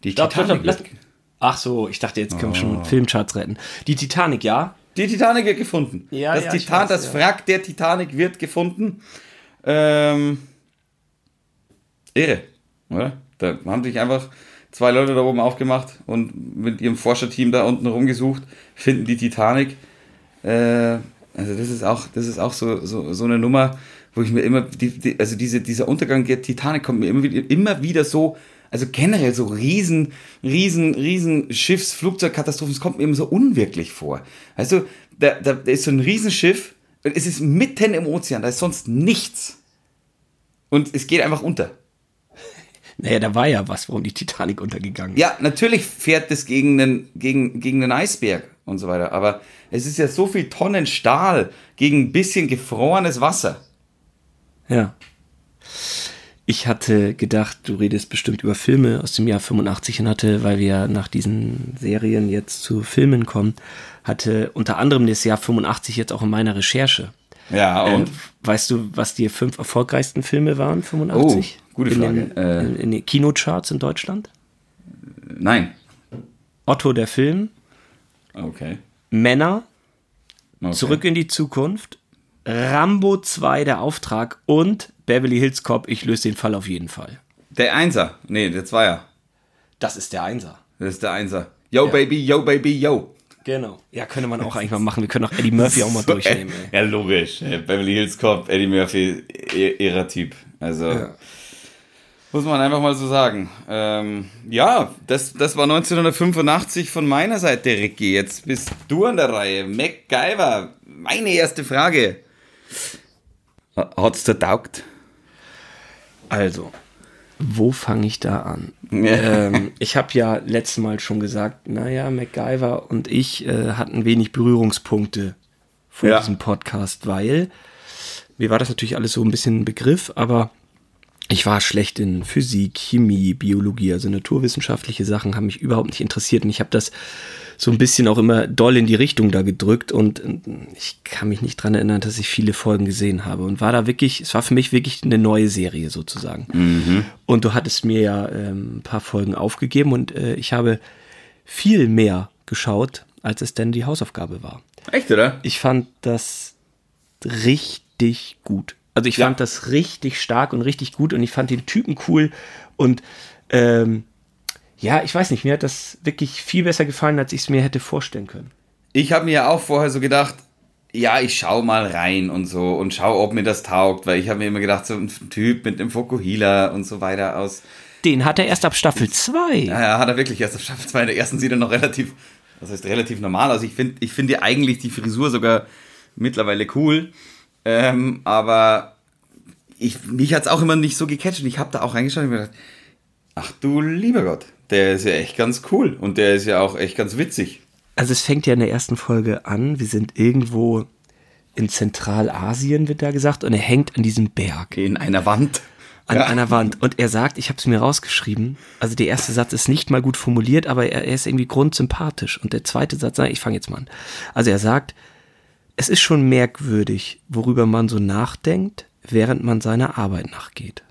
die Stopp, stopp, Titanic. stopp, lass- Ach so, ich dachte, jetzt können wir Oh. schon Filmcharts retten. Die Titanic, ja? Die Titanic wird gefunden. Ja, das ja, Titan, weiß, das ja. Wrack der Titanic wird gefunden. Ähm, irre, oder? Da haben sich einfach zwei Leute da oben aufgemacht und mit ihrem Forscherteam da unten rumgesucht, finden die Titanic. Äh, also das ist auch, das ist auch so, so, so eine Nummer, wo ich mir immer, die, die, also diese, dieser Untergang der Titanic kommt mir immer wieder, immer wieder so, also generell so riesen, riesen, riesen Schiffs-, Flugzeugkatastrophen, es kommt mir immer so unwirklich vor. Also, da, da ist so ein Riesenschiff, und es ist mitten im Ozean, da ist sonst nichts. Und es geht einfach unter. Naja, da war ja was, warum die Titanic untergegangen ist. Ja, natürlich fährt es gegen einen, gegen, gegen einen Eisberg und so weiter, aber es ist ja so viel Tonnen Stahl gegen ein bisschen gefrorenes Wasser. Ja. Ich hatte gedacht, du redest bestimmt über Filme aus dem Jahr 85 und hatte, weil wir nach diesen Serien jetzt zu Filmen kommen, hatte unter anderem das Jahr 85 jetzt auch in meiner Recherche. Ja, Äh, und? weißt du, was die fünf erfolgreichsten Filme waren, 85? Oh, gute in Frage. Den, Äh. in, den Kinocharts in Deutschland? Nein. Otto der Film, Okay. Männer, okay. Zurück in die Zukunft, Rambo 2, der Auftrag und Beverly Hills Cop, ich löse den Fall auf jeden Fall. Der Einser. Nee, der Zweier. Das ist der Einser. Das ist der Einser. Yo, Baby, yo, Baby, yo. Genau. Ja, könnte man auch eigentlich mal machen. Wir können auch Eddie Murphy auch mal So, durchnehmen. äh, Ey. Ja, logisch. Äh, Beverly Hills Cop, Eddie Murphy, i- irrer Typ. Also, muss man einfach mal so sagen. Ähm, ja, das, das war 1985 von meiner Seite, Ricky. Jetzt bist du an der Reihe. MacGyver, meine erste Frage. Ha- Hat's dir taugt? Also, wo fange ich da an? Ähm, ich habe ja letztes Mal schon gesagt, naja, MacGyver und ich äh, hatten wenig Berührungspunkte vor Ja. diesem Podcast, weil mir war das natürlich alles so ein bisschen ein Begriff, aber ich war schlecht in Physik, Chemie, Biologie, also naturwissenschaftliche Sachen haben mich überhaupt nicht interessiert und ich habe das so ein bisschen auch immer doll in die Richtung da gedrückt und äh, ich kann mich nicht dran erinnern, dass ich viele Folgen gesehen habe und war da wirklich, es war für mich wirklich eine neue Serie sozusagen. Und du hattest mir ja ähm, ein paar Folgen aufgegeben und äh, ich habe viel mehr geschaut, als es denn die Hausaufgabe war. Echt, oder? Ich fand das richtig gut. Also ich Ja. fand das richtig stark und richtig gut und ich fand den Typen cool und ähm, ja, ich weiß nicht, mir hat das wirklich viel besser gefallen, als ich es mir hätte vorstellen können. Ich habe mir ja auch vorher so gedacht, ja, ich schau mal rein und so und schau, ob mir das taugt, weil ich habe mir immer gedacht, so ein Typ mit einem Fokuhila und so weiter aus. Den hat er erst ab Staffel 2. Ja, hat er wirklich erst auf Staffel 2. In der ersten sieht er noch relativ, das heißt relativ normal aus. Ich finde ich finde eigentlich die Frisur sogar mittlerweile cool. Ähm, aber ich, mich hat es auch immer nicht so gecatcht. Und ich habe da auch reingeschaut und mir gedacht, ach du lieber Gott, der ist ja echt ganz cool. Und der ist ja auch echt ganz witzig. Also es fängt ja in der ersten Folge an. Wir sind irgendwo in Zentralasien, wird da gesagt, und er hängt an diesem Berg. In einer Wand. an Ja. einer Wand. Und er sagt, ich habe es mir rausgeschrieben, also der erste Satz ist nicht mal gut formuliert, aber er, er ist irgendwie grundsympathisch. Und der zweite Satz, nein, ich fange jetzt mal an. Also er sagt, es ist schon merkwürdig, worüber man so nachdenkt, während man seiner Arbeit nachgeht.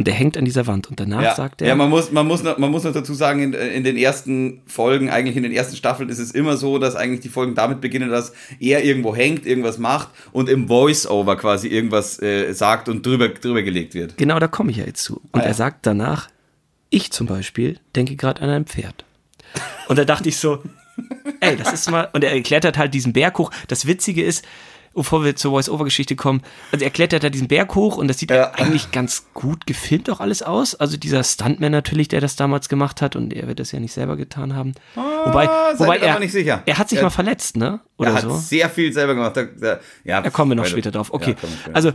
Und er hängt an dieser Wand und danach Ja, sagt er, ja man, muss, man, muss noch, man muss noch dazu sagen, in, in den ersten Folgen, eigentlich in den ersten Staffeln ist es immer so, dass eigentlich die Folgen damit beginnen, dass er irgendwo hängt, irgendwas macht und im Voice-Over quasi irgendwas äh, sagt und drüber, drüber gelegt wird. genau da komme ich ja jetzt zu. Und Ah, ja. er sagt danach, ich zum Beispiel denke gerade an ein Pferd. Und da dachte ich so, ey, das ist mal, und er klettert halt diesen Berg hoch. Das Witzige ist, bevor wir zur Voice-Over-Geschichte kommen, also er klettert da diesen Berg hoch und das sieht Ja. eigentlich ganz gut gefilmt auch alles aus. Also dieser Stuntman natürlich, der das damals gemacht hat und er wird das ja nicht selber getan haben. wobei, seid wobei aber er, nicht sicher. er hat sich Er- mal verletzt, ne? Oder er hat so. sehr viel selber gemacht. Da, da, ja, Da kommen wir noch später drauf. Okay. Ja, später also.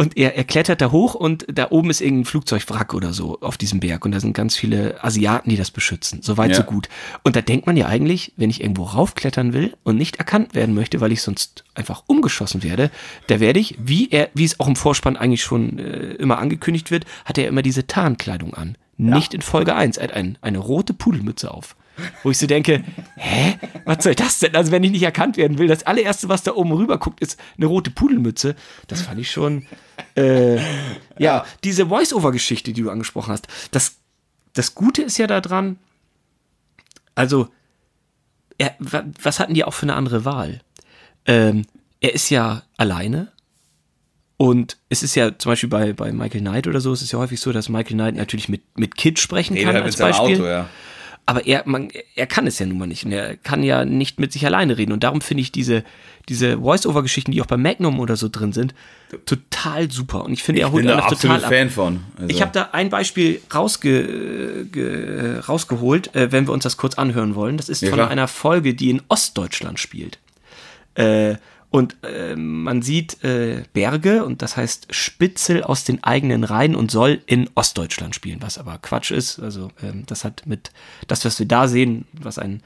Und er, er klettert da hoch und da oben ist irgendein Flugzeugwrack oder so auf diesem Berg und da sind ganz viele Asiaten, die das beschützen. So weit, Ja. so gut. Und da denkt man ja eigentlich, wenn ich irgendwo raufklettern will und nicht erkannt werden möchte, weil ich sonst einfach umgeschossen werde, da werde ich, wie er, wie es auch im Vorspann eigentlich schon äh, immer angekündigt wird, hat er immer diese Tarnkleidung an. Nicht in Folge 1. Er hat ein, eine rote Pudelmütze auf. Wo ich so denke, hä? Was soll das denn? Also wenn ich nicht erkannt werden will, das allererste, was da oben rüber guckt, ist eine rote Pudelmütze. Das fand ich schon. Äh, ja, diese Voice-Over-Geschichte, die du angesprochen hast. Das, das Gute ist ja daran, also, er, wa- was hatten die auch für eine andere Wahl? Ähm, er ist ja alleine. Und es ist ja zum Beispiel bei, bei Michael Knight oder so, es ist ja häufig so, dass Michael Knight natürlich mit, mit Kids sprechen Redet kann halt als mit Beispiel. Auto, ja. Aber er, man, er kann es ja nun mal nicht. Und er kann ja nicht mit sich alleine reden. Und darum finde ich diese, diese Voice-Over-Geschichten, die auch bei Magnum oder so drin sind, total super. Und ich finde, er Ich holt absolut total ab. Fan von. Also, Ich habe da ein Beispiel rausge, ge, rausgeholt, äh, wenn wir uns das kurz anhören wollen. Das ist Ja, von klar. einer Folge, die in Ostdeutschland spielt. Äh, und äh, man sieht äh, Berge und das heißt Spitzel aus den eigenen Reihen und soll in Ostdeutschland spielen, was aber Quatsch ist. Also ähm, das hat mit das, was wir da sehen, was ein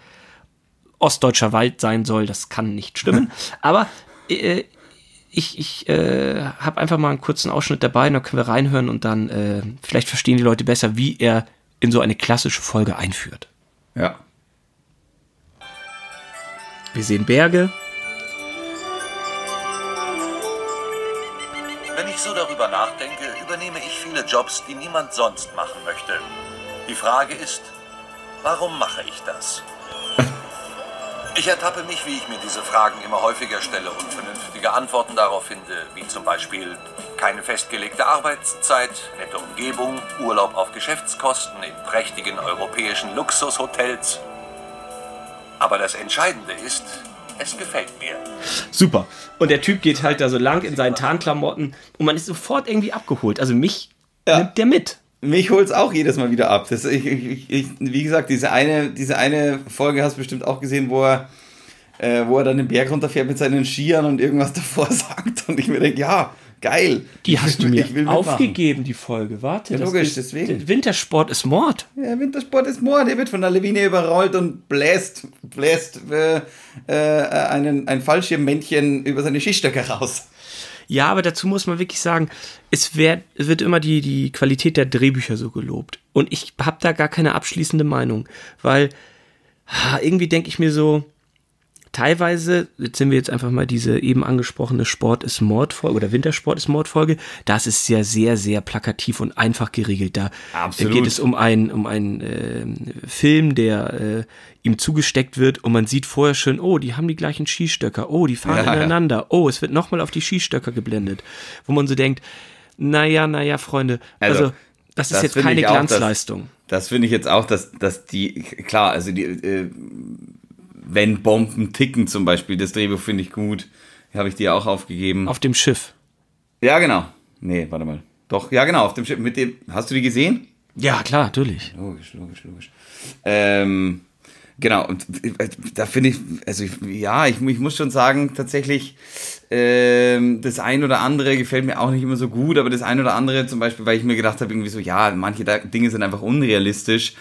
ostdeutscher Wald sein soll, das kann nicht stimmen. aber äh, ich, ich äh, habe einfach mal einen kurzen Ausschnitt dabei, dann können wir reinhören und dann äh, vielleicht verstehen die Leute besser, wie er in so eine klassische Folge einführt. ja. Wir sehen Berge, ich so darüber nachdenke, übernehme ich viele Jobs, die niemand sonst machen möchte. Die Frage ist, warum mache ich das? Ich ertappe mich, wie ich mir diese Fragen immer häufiger stelle und vernünftige Antworten darauf finde, wie zum Beispiel keine festgelegte Arbeitszeit, nette Umgebung, Urlaub auf Geschäftskosten in prächtigen europäischen Luxushotels. Aber das Entscheidende ist, es gefällt mir. Super. Und der Typ geht halt da so lang in seinen Tarnklamotten und man ist sofort irgendwie abgeholt. Also mich Ja. nimmt der mit. Mich holt's auch jedes Mal wieder ab. Das, ich, ich, ich, wie gesagt, diese eine, diese eine Folge hast du bestimmt auch gesehen, wo er, äh, wo er dann den Berg runterfährt mit seinen Skiern und irgendwas davor sagt. Und ich mir denke, ja, geil. Die hast will- du mir ich will mitmachen. aufgegeben, die Folge. Warte, Ja, logisch, ist, deswegen. Wintersport ist Mord. Ja, Wintersport ist Mord. Er wird von der Lawine überrollt und bläst, bläst äh, äh, einen, ein Fallschirmmännchen über seine Skistöcke raus. Ja, aber dazu muss man wirklich sagen, es, wär, es wird immer die, die Qualität der Drehbücher so gelobt. Und ich habe da gar keine abschließende Meinung, weil irgendwie denke ich mir so, teilweise, jetzt sind wir jetzt einfach mal diese eben angesprochene Sport ist Mord-Folge oder Wintersport ist Mord-Folge, das ist ja sehr, sehr plakativ und einfach geregelt. Da Absolut. geht es um einen, um einen ähm, Film, der äh, ihm zugesteckt wird und man sieht vorher schon, oh, die haben die gleichen Skistöcker, oh, die fahren Ja, ja. ineinander, oh, es wird nochmal auf die Skistöcker geblendet, wo man so denkt, naja, naja, Freunde, also, Also, das ist das jetzt finde keine ich auch, dass- Glanzleistung. Das finde ich jetzt auch, dass, dass die, klar, also die, äh, wenn Bomben ticken zum Beispiel, das Drehbuch finde ich gut. habe ich dir auch aufgegeben. Auf dem Schiff. ja, genau. Nee, warte mal. Doch, ja, genau, auf dem Schiff. Mit dem, hast du die gesehen? Ja, klar, natürlich. Logisch, logisch, logisch. Ähm, genau, und äh, da finde ich, also ich, ja, ich, ich muss schon sagen, tatsächlich, ähm, das ein oder andere gefällt mir auch nicht immer so gut, aber das ein oder andere zum Beispiel, weil ich mir gedacht habe, irgendwie so, ja, manche Dinge sind einfach unrealistisch.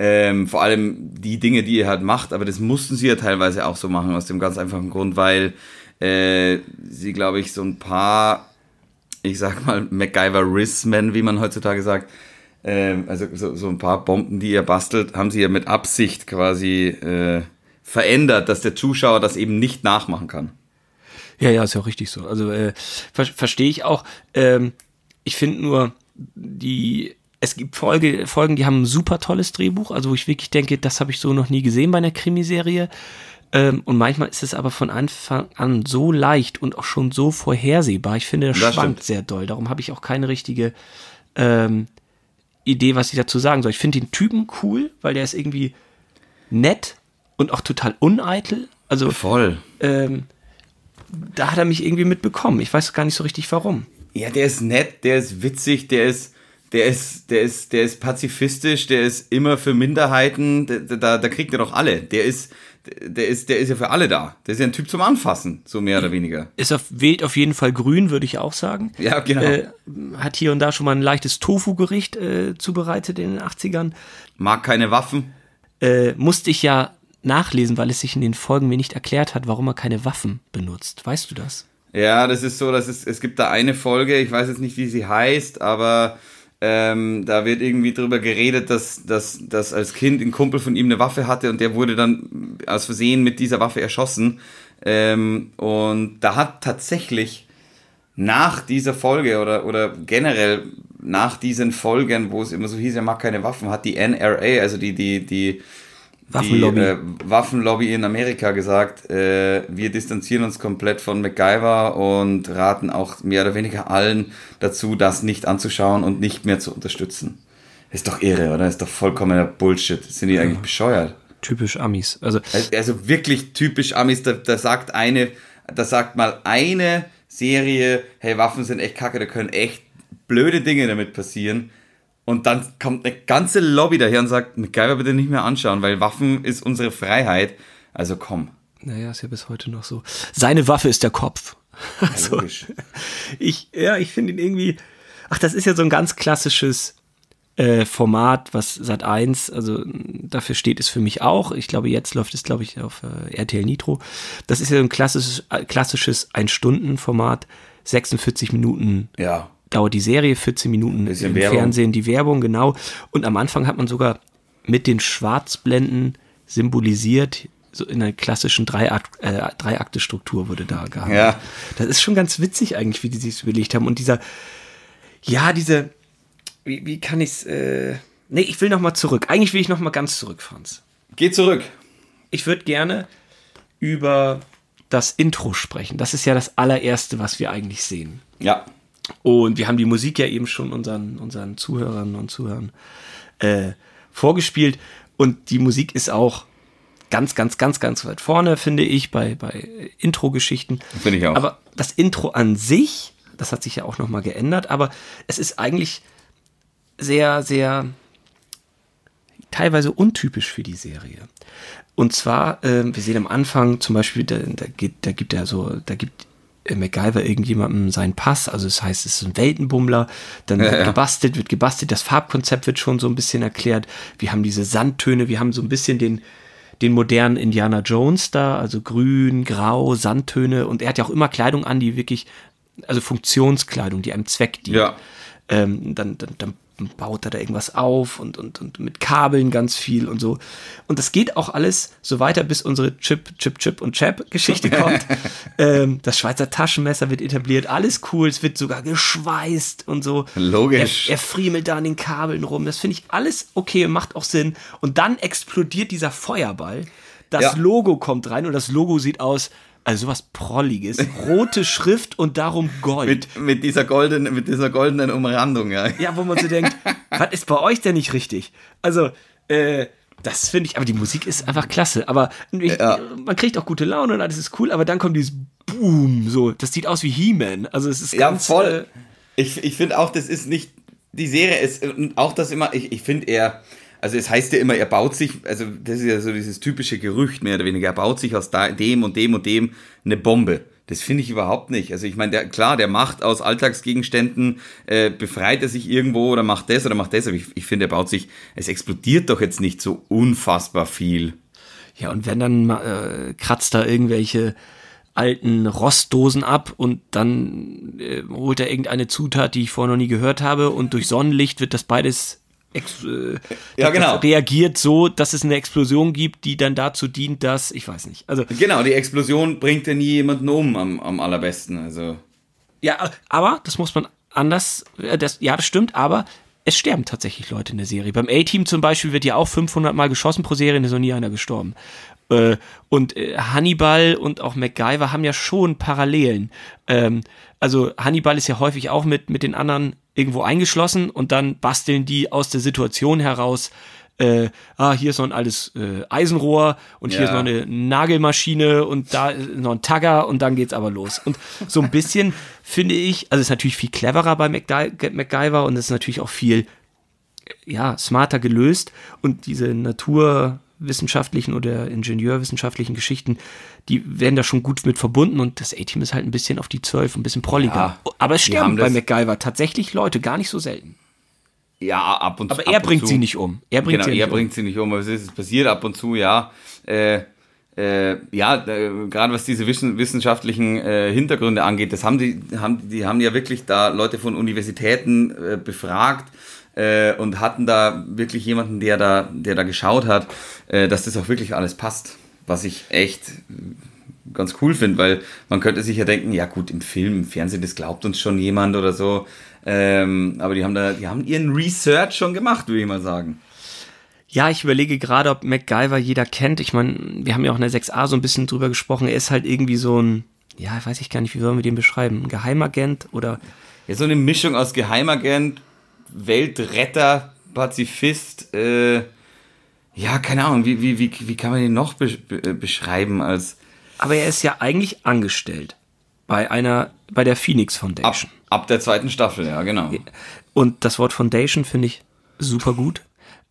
Ähm, vor allem die Dinge, die ihr halt macht, aber das mussten sie ja teilweise auch so machen, aus dem ganz einfachen Grund, weil äh, sie, glaube ich, so ein paar ich sag mal, MacGyver-Rissmen, wie man heutzutage sagt. Ähm, also so, so ein paar Bomben, die ihr bastelt, haben sie ja mit Absicht quasi äh, verändert, dass der Zuschauer das eben nicht nachmachen kann. Ja, ja, ist ja auch richtig so. Also äh, ver verstehe ich auch. Ähm, ich finde nur, die es gibt Folge, Folgen, die haben ein super tolles Drehbuch, also wo ich wirklich denke, das habe ich so noch nie gesehen bei einer Krimiserie. Ähm, und manchmal ist es aber von Anfang an so leicht und auch schon so vorhersehbar. Ich finde, das, Das schwankt stimmt. sehr doll. Darum habe ich auch keine richtige ähm, Idee, was ich dazu sagen soll. Ich finde den Typen cool, weil der ist irgendwie nett und auch total uneitel. Also Voll. ähm, da hat er mich irgendwie mitbekommen. Ich weiß gar nicht so richtig warum. Ja, der ist nett, der ist witzig, der ist, der ist, der ist, der ist pazifistisch, der ist immer für Minderheiten, da, da, da kriegt er doch alle. Der ist, der ist, der ist ja für alle da. Der ist ja ein Typ zum Anfassen, so mehr oder weniger. Ist auf, wählt auf jeden Fall grün, würde ich auch sagen. Ja, genau. Äh, hat hier und da schon mal ein leichtes Tofu-Gericht äh, zubereitet in den 80ern. Mag keine Waffen. Äh, musste ich ja nachlesen, weil es sich in den Folgen mir nicht erklärt hat, warum er keine Waffen benutzt. Weißt du das? Ja, das ist so, dass es, es gibt da eine Folge, ich weiß jetzt nicht, wie sie heißt, aber ähm, da wird irgendwie drüber geredet, dass, dass, dass als Kind ein Kumpel von ihm eine Waffe hatte und der wurde dann aus Versehen mit dieser Waffe erschossen. Ähm, und da hat tatsächlich nach dieser Folge oder, oder generell nach diesen Folgen, wo es immer so hieß, er mag keine Waffen, hat die NRA, also die, die, die Waffenlobby. die, äh, Waffenlobby in Amerika gesagt, äh, wir distanzieren uns komplett von MacGyver und raten auch mehr oder weniger allen dazu, das nicht anzuschauen und nicht mehr zu unterstützen. Ist doch irre, oder? Ist doch vollkommener Bullshit. Sind die eigentlich bescheuert? Typisch Amis. Also, Also wirklich typisch Amis, da, da sagt eine, da sagt mal eine Serie, hey, Waffen sind echt kacke, da können echt blöde Dinge damit passieren. Und dann kommt eine ganze Lobby daher und sagt, MacGyver bitte nicht mehr anschauen, weil Waffen ist unsere Freiheit. Also komm. naja, ist ja bis heute noch so. Seine Waffe ist der Kopf. Also, logisch. ich, ja, ich finde ihn irgendwie. Ach, das ist ja so ein ganz klassisches äh, Format, was Sat 1, also mh, dafür steht es für mich auch. Ich glaube, jetzt läuft es, glaube ich, auf äh, RTL Nitro. Das ist ja so ein klassisches, äh, klassisches Ein-Stunden-Format, 46 Minuten Ja. Dauert die Serie, 14 Minuten im Werbung. Fernsehen die Werbung, genau. Und am Anfang hat man sogar mit den Schwarzblenden symbolisiert, so in einer klassischen äh, Dreiakte-Struktur wurde da gehabt. Ja. Das ist schon ganz witzig eigentlich, wie die sich überlegt haben. Und dieser, ja, diese, wie, wie kann ich's, äh, nee, ich will noch mal zurück. Eigentlich will ich noch mal ganz zurück, Franz. Geh zurück. Ich würde gerne über das Intro sprechen. Das ist ja das allererste, was wir eigentlich sehen. Ja. Und wir haben die Musik ja eben schon unseren, unseren Zuhörern und Zuhörern äh, vorgespielt. Und die Musik ist auch ganz, ganz, ganz, ganz weit vorne, finde ich, bei, bei Intro-Geschichten. Finde ich auch. Aber das Intro an sich, das hat sich ja auch nochmal geändert, aber es ist eigentlich sehr, sehr teilweise untypisch für die Serie. Und zwar, ähm, wir sehen am Anfang zum Beispiel, da, da, geht, da gibt er so, da gibt äh, MacGyver irgendjemandem seinen Pass, also das heißt, es ist ein Weltenbummler, dann wird ja. gebastelt, wird gebastelt, das Farbkonzept wird schon so ein bisschen erklärt, wir haben diese Sandtöne, wir haben so ein bisschen den, den modernen Indiana Jones da, also grün, grau, Sandtöne und er hat ja auch immer Kleidung an, die wirklich, also Funktionskleidung, die einem Zweck dient. Ja. Ähm, dann, dann, dann baut er da irgendwas auf und, und, und mit Kabeln ganz viel und so. Und das geht auch alles so weiter, bis unsere Chip, Chip, Chip und Chap Geschichte kommt. ähm, das Schweizer Taschenmesser wird etabliert, alles cool, es wird sogar geschweißt und so. Logisch. Er, er friemelt da an den Kabeln rum. Das finde ich alles okay macht auch Sinn. Und dann explodiert dieser Feuerball. Das Ja. Logo kommt rein und das Logo sieht aus, also sowas Prolliges. Rote Schrift und darum Gold. Mit, mit, dieser goldenen, mit dieser goldenen Umrandung, ja. Ja, wo man so denkt, was ist bei euch denn nicht richtig? Also, äh, das finde ich, aber die Musik ist einfach klasse. Aber ich, Ja. man kriegt auch gute Laune und alles ist cool, aber dann kommt dieses boom, so. Das sieht aus wie He-Man. Also es ist Ja, ganz, voll. Äh, Ich, ich finde auch, das ist nicht. Die Serie ist. Und auch das immer. Ich, ich finde er. Also es heißt ja immer, er baut sich, also das ist ja so dieses typische Gerücht mehr oder weniger, er baut sich aus dem und dem und dem eine Bombe. Das finde ich überhaupt nicht. Also ich meine, der, klar, der macht aus Alltagsgegenständen, äh, befreit er sich irgendwo oder macht das oder macht das, aber ich, ich finde, er baut sich, es explodiert doch jetzt nicht so unfassbar viel. Ja, und wenn dann äh, kratzt er irgendwelche alten Rostdosen ab und dann äh, holt er irgendeine Zutat, die ich vorher noch nie gehört habe und durch Sonnenlicht wird das beides ex äh, Ja, genau. reagiert so, dass es eine Explosion gibt, die dann dazu dient, dass, ich weiß nicht, also Genau, die Explosion bringt ja nie jemanden um am, am allerbesten. Also Ja, aber das muss man anders, äh, das, ja, das stimmt, aber es sterben tatsächlich Leute in der Serie. Beim A-Team zum Beispiel wird ja auch 500 Mal geschossen pro Serie, und ist noch nie einer gestorben. Äh, Und äh, Hannibal und auch MacGyver haben ja schon Parallelen. Ähm, Also Hannibal ist ja häufig auch mit, mit den anderen irgendwo eingeschlossen und dann basteln die aus der Situation heraus äh, ah, hier ist noch ein altes äh, Eisenrohr und hier Ja. ist noch eine Nagelmaschine und da ist noch ein Tagger und dann geht's aber los. Und so ein bisschen finde ich, also ist natürlich viel cleverer bei MacGy MacGyver und es ist natürlich auch viel ja, smarter gelöst und diese naturwissenschaftlichen oder ingenieurwissenschaftlichen Geschichten, die werden da schon gut mit verbunden und das A-Team ist halt ein bisschen auf die 12, ein bisschen prolliger. Ja, Aber es sterben bei MacGyver tatsächlich Leute, gar nicht so selten. Ja, ab und Aber ab er bringt zu. sie nicht um. Er bringt genau, sie nicht er um. bringt sie nicht um. Aber es ist es passiert ab und zu, ja. Äh, äh, ja, äh, gerade was diese wissen, wissenschaftlichen äh, Hintergründe angeht, das haben die, haben, die haben ja wirklich da Leute von Universitäten äh, befragt äh, und hatten da wirklich jemanden, der da, der da geschaut hat, äh, dass das auch wirklich alles passt. Was ich echt ganz cool finde, weil man könnte sich ja denken, ja gut, im Film, im Fernsehen, das glaubt uns schon jemand oder so. Ähm, aber die haben da, die haben ihren Research schon gemacht, würde ich mal sagen. Ja, ich überlege gerade, ob MacGyver jeder kennt. Ich meine, wir haben ja auch in der 6a so ein bisschen drüber gesprochen. Er ist halt irgendwie so ein, ja, weiß ich gar nicht, wie sollen wir den beschreiben? Ein Geheimagent oder Ja, so eine Mischung aus Geheimagent, Weltretter, Pazifist, äh, ja, keine Ahnung, wie, wie, wie, wie kann man den noch be be beschreiben als Aber er ist ja eigentlich angestellt bei einer, bei der Phoenix ab, Foundation. ab der zweiten Staffel, ja, genau. Und das Wort Foundation finde ich super gut.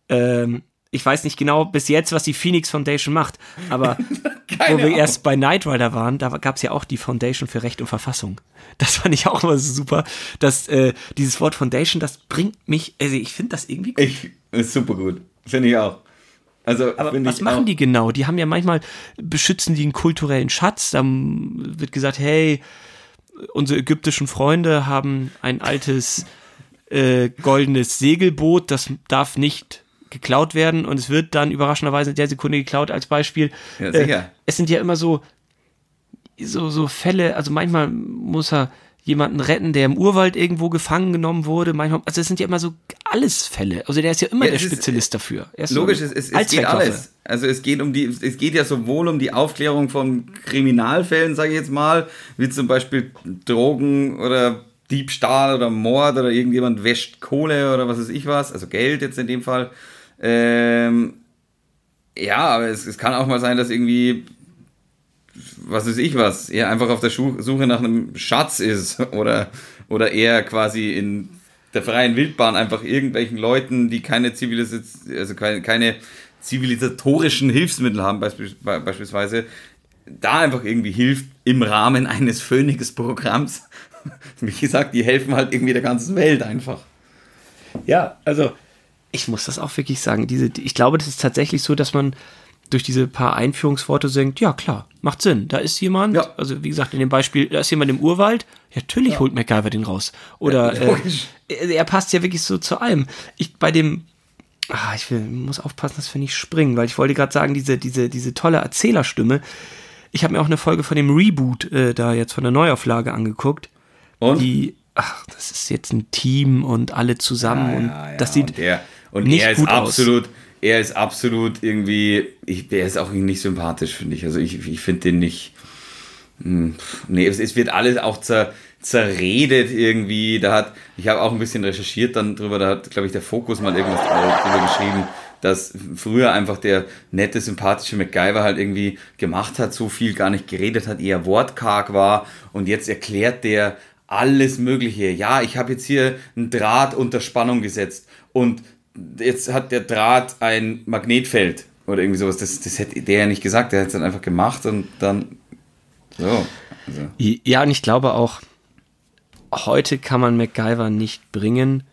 Ähm, ich weiß nicht genau bis jetzt, was die Phoenix Foundation macht, aber wo wir Ahnung. erst bei Knight Rider waren, da gab es ja auch die Foundation für Recht und Verfassung. Das fand ich auch immer super, dass äh, dieses Wort Foundation, das bringt mich, also ich finde das irgendwie gut. Ich, ist super gut, finde ich auch. Also, Aber was machen die genau? Die haben ja manchmal, beschützen die einen kulturellen Schatz. Dann wird gesagt, hey, unsere ägyptischen Freunde haben ein altes äh, goldenes Segelboot, das darf nicht geklaut werden und es wird dann überraschenderweise in der Sekunde geklaut als Beispiel. Ja, sicher. Äh, es sind ja immer so, so, so Fälle, also manchmal muss er jemanden retten, der im Urwald irgendwo gefangen genommen wurde. Manchmal, also es sind ja immer so alles Fälle. Also der ist ja immer Ja, der ist- Spezialist dafür. Ist so Logisch, ein es, es, es geht alles. Also es geht um die, es geht ja sowohl um die Aufklärung von Kriminalfällen, sage ich jetzt mal, wie zum Beispiel Drogen oder Diebstahl oder Mord oder irgendjemand wäscht Kohle oder was weiß ich was, also Geld jetzt in dem Fall. Ähm, ja, aber es, es kann auch mal sein, dass irgendwie was weiß ich was, er einfach auf der Suche nach einem Schatz ist oder, oder er quasi in der freien Wildbahn einfach irgendwelchen Leuten, die keine Zivilis also keine, keine zivilisatorischen Hilfsmittel haben, beispiel be- beispielsweise, da einfach irgendwie hilft im Rahmen eines Phoenix-Programms. Wie gesagt, die helfen halt irgendwie der ganzen Welt einfach. Ja, also ich muss das auch wirklich sagen. Diese, ich glaube, das ist tatsächlich so, dass man durch diese paar Einführungsworte denkt, ja klar, macht Sinn. Da ist jemand, Ja. also wie gesagt, in dem Beispiel, da ist jemand im Urwald, ja, natürlich holt MacGyver den raus. Oder Ja, äh, er, passt ja wirklich so zu allem. Ich bei dem, ah, ich will, muss aufpassen, dass wir nicht springen, weil ich wollte gerade sagen, diese, diese, diese tolle Erzählerstimme. Ich habe mir auch eine Folge von dem Reboot äh, da jetzt von der Neuauflage angeguckt. Und? Die, ach, das ist jetzt ein Team und alle zusammen und Ja, ja, das sieht und er, und nicht er ist gut aus. Er ist absolut irgendwie, ich, er ist auch nicht sympathisch, finde ich. Also ich, ich finde den nicht, hm, nee, es, es wird alles auch zer, zerredet irgendwie. Da hat, ich habe auch ein bisschen recherchiert dann drüber, da hat, glaube ich, der Fokus mal irgendwas drüber geschrieben, dass früher einfach der nette, sympathische MacGyver halt irgendwie gemacht hat, so viel gar nicht geredet hat, eher wortkarg war und jetzt erklärt der alles Mögliche. Ja, ich habe jetzt hier einen Draht unter Spannung gesetzt und jetzt hat der Draht ein Magnetfeld oder irgendwie sowas. Das, das hätte der ja nicht gesagt, der hat es dann einfach gemacht und dann so. Also. Ja, und ich glaube auch, heute kann man MacGyver nicht bringen,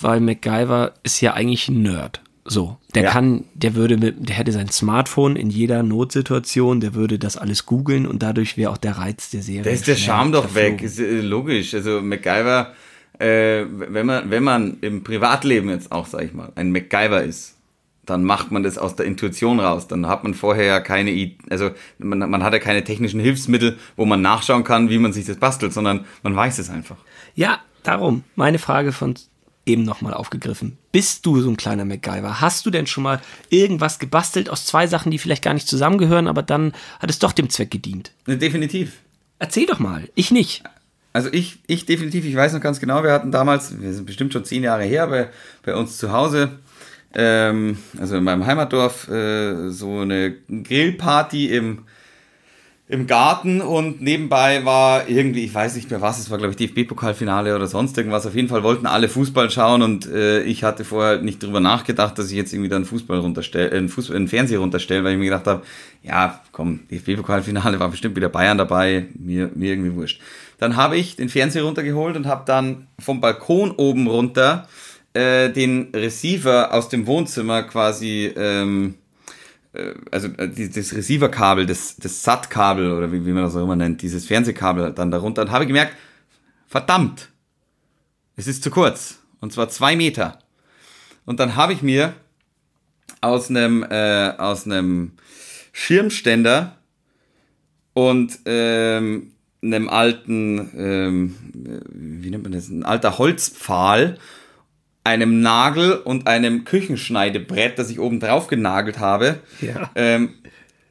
weil MacGyver ist ja eigentlich ein Nerd. So, der Ja. kann, der würde mit, der hätte sein Smartphone in jeder Notsituation, der würde das alles googeln und dadurch wäre auch der Reiz der Serie. Da ist der Charme doch verflogen. weg, ist äh, logisch. Also MacGyver, äh, wenn man, wenn man im Privatleben jetzt auch, sag ich mal, ein MacGyver ist, dann macht man das aus der Intuition raus. Dann hat man vorher ja keine, also man, man hat ja keine technischen Hilfsmittel, wo man nachschauen kann, wie man sich das bastelt, sondern man weiß es einfach. Ja, darum, meine Frage von eben nochmal aufgegriffen. Bist du so ein kleiner MacGyver? Hast du denn schon mal irgendwas gebastelt aus zwei Sachen, die vielleicht gar nicht zusammengehören, aber dann hat es doch dem Zweck gedient? Definitiv. Erzähl doch mal. Ich nicht. Also ich, ich definitiv, ich weiß noch ganz genau, wir hatten damals, wir sind bestimmt schon zehn Jahre her, bei, bei uns zu Hause, ähm, also in meinem Heimatdorf, äh, so eine Grillparty im, im Garten und nebenbei war irgendwie, ich weiß nicht mehr was, es war glaube ich DFB-Pokalfinale oder sonst irgendwas. Auf jeden Fall wollten alle Fußball schauen und äh, ich hatte vorher nicht drüber nachgedacht, dass ich jetzt irgendwie dann Fußball runterstelle, äh, einen, Fußball, einen Fernseher runterstelle, weil ich mir gedacht habe, ja, komm, DFB-Pokalfinale war bestimmt wieder Bayern dabei, mir, mir irgendwie wurscht. Dann habe ich den Fernseher runtergeholt und habe dann vom Balkon oben runter äh, den Receiver aus dem Wohnzimmer quasi ähm, also äh, die- das Receiver-Kabel, das, das SAT-Kabel oder wie, wie man das auch immer nennt, dieses Fernsehkabel dann darunter und habe gemerkt, verdammt, es ist zu kurz. Und zwar zwei Meter. Und dann habe ich mir aus einem, äh, aus einem Schirmständer und ähm, einem alten, ähm, wie nennt man das, ein alter Holzpfahl einem Nagel und einem Küchenschneidebrett, das ich oben drauf genagelt habe, Ja. ähm,